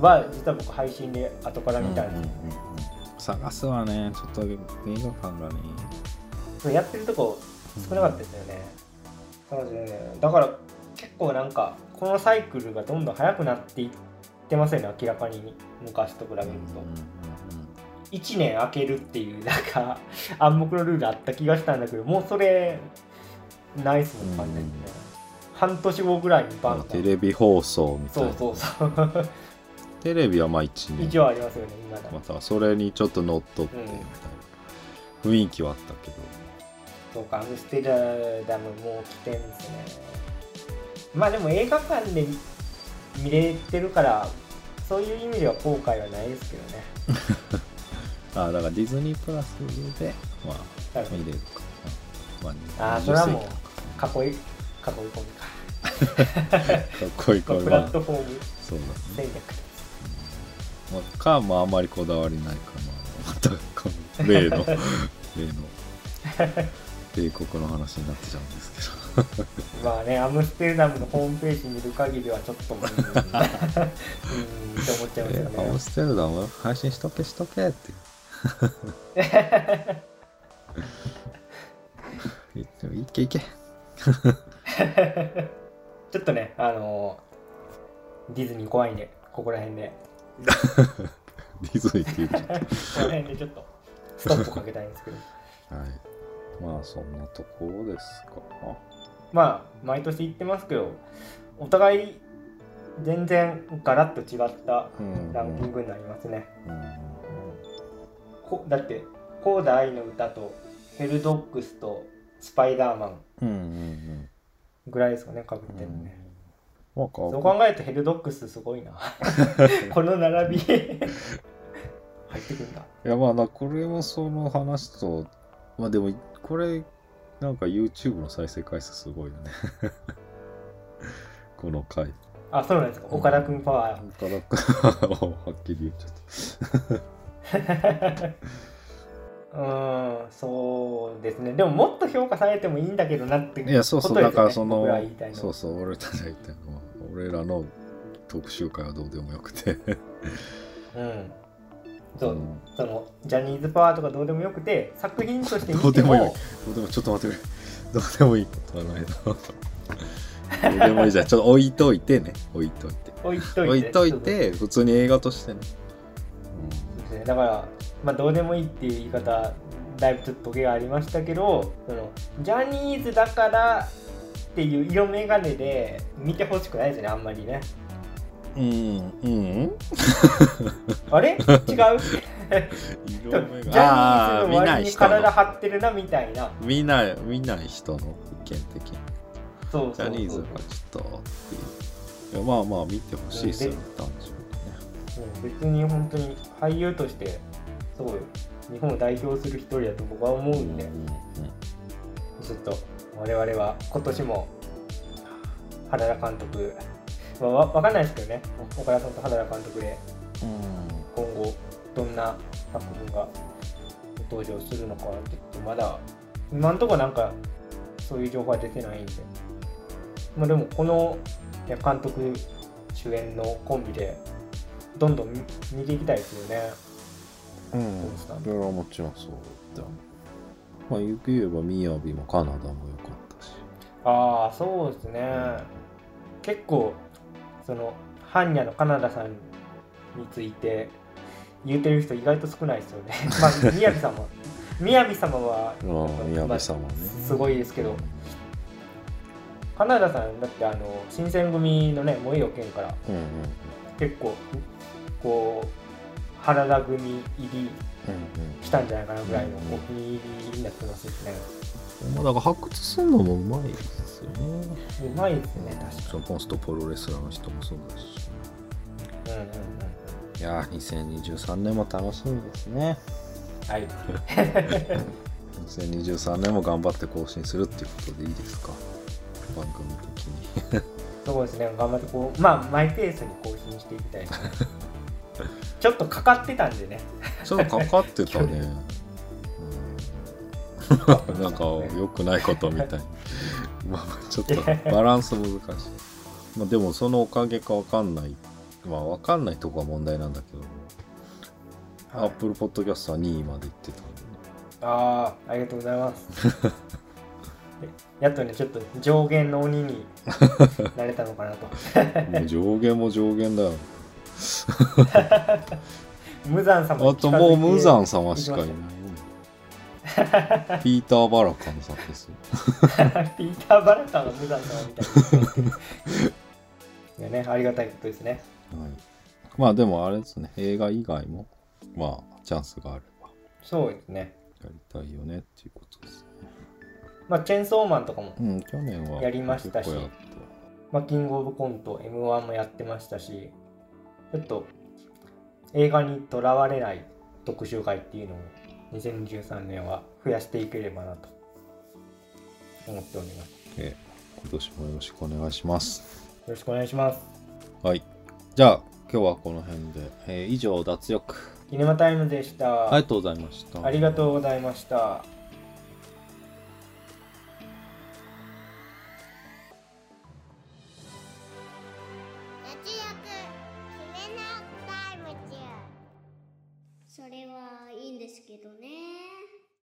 は実は僕配信で後から見たんですうんうんうんうん探すはね。ちょっと映画館がね。やってるとこ少なかったですよね、そうですね。だから結構なんかこのサイクルがどんどん速くなっていってますよね。明らかに昔と比べると、うんうん1年空けるっていうなんか暗黙のルールあった気がしたんだけどもうそれないっすもん完全にね、半年後ぐらいにバンテレビ放送みたいそうなそうそうテレビはまあ1年。一応ありますよね今だ。またそれにちょっと乗っ取ってうん。みたいな。雰囲気はあったけど。そうかアムステルダムもう来てんですね。まあでも映画館で見見れてるからそういう意味では後悔はないですけどね。あだからディズニープラスでまあ見れるかな、まああ20それはもう囲い囲い込みか。かっ こいいこれプラはットフォーム戦略まあかまああんまりこだわりないかな。またこの例の例の帝国の話になってちゃうんですけど。まあねアムステルダムのホームページ見る限りはちょっともううん うんって思っちゃいますよえアムねステルダム配信しとけしとけって言っていけいけ。ちょっとねあのディズニー怖いんでここら辺で ディズニーって言っちゃっこの辺でちょっとストップかけたいんですけどた。はい。まあそんなところですか。まあ毎年言ってますけどお互い全然ガラッと違ったうんランキングになりますね、うんこだってコーダ愛の歌とヘルドッグスとスパイダーマンうんうんぐらいですかねかぶってうん。るのね、まあか。そう考えるとヘルドッグスすごいな。この並び。入ってくるんだ。いやまあなこれもその話とまあでもこれなんか YouTube の再生回数すごいよね。この回。あそうなんですか。岡田君パワー。岡田君。はっきり言っちゃったうーんそうですね。でももっと評価されてもいいんだけどなっていやそうそう、だからそのそうそう俺たちが言ったのは。俺らの特集会はどうでもよくて。うん。そう、うんそのジャニーズパワーとかどうでもよくて作品として見てもどうでもよい。どうでもちょっと待ってくれ。どうでもいい。ことはないなどうでもいいじゃん。ちょっと置いといてね。置いといて。置いといて。置いといて普通に映画としてね、そうですね。だからまあどうでもいいっていう言い方だいぶちょっとトゲがありましたけどそのジャニーズだからっていう色眼鏡で見てほしくないですねあんまりね。うん、うん、うんあれ？違う？ジャニ色ーズの見な割に体張ってるなみたいな。見ない見ない人の意見的に。そうジャニーズがちょっとっていやまあまあ見てほしいですよで単純うん別に本当に俳優としてすごい日本を代表する一人だと僕は思うにんで、ねちょっと我々は今年も原田監督、まあ、わわかんないですけどね。岡田さんと原田監督で。今後どんな作品がご登場するのかって言ってまだ今んとこなんかそういう情報は出てないんで、まあ、でもこの監督主演のコンビでどんどん見見ていきたいですよね。うん。それはもちろんそうだ。まあゆく言えばみやびもカナダも良かったし。ああそうですね。結構その般若のカナダさんについて言うてる人意外と少ないですよね。まあみやび様みやび様はみやび様ね、すごいですけど。カナダさんだってあの新選組のね燃えよ剣からうんうん。結構こう原田組入りうんしたんじゃないかなぐらいのうんお気に入りになってますしね。うんまあだから発掘するのもうまいですよね。うまいですね確かそのポンストプロレスラーの人もそうだし。にうんうんうん。いやー2023年も楽しみですね。はい。2023年も頑張って更新するっていうことでいいですか？番組的に。そうですね、頑張ってこう、まあ、マイペースに更新していきたい。ちょっとかかってたんでね。ちょっとかかってたね。うん。なんか良くないことみたい。まあまあちょっとバランス難しい。まあでもそのおかげかわかんない。まあわかんないとこは問題なんだけど、はい。Apple Podcast は2位まで行ってた。ああ、ありがとうございます。やっとね、ちょっと上限の鬼になれたのかなと。も う上限も上限だ。よ無惨様あともう無残様しかいないいピーター・バラカンさんですよ ピーター・バラカンが無惨様みたいに言ってますけど。いやね、ありがたいことですね。はい、まあでもあれですね映画以外もまあチャンスがあればそうですね。やりたいよねっていうことですねまあ、チェンソーマンとかも、うん去年はやりましたしまあ、キングオブコント、M1 もやってましたし、ちょっと映画にとらわれない特集会っていうのを2023年は増やしていければなと思っております。たえ今年もよろしくお願いしますよろしくお願いします。はいじゃあ今日はこの辺で、えー以上脱力キネマタイムでした。ありがとうございましたありがとうございました。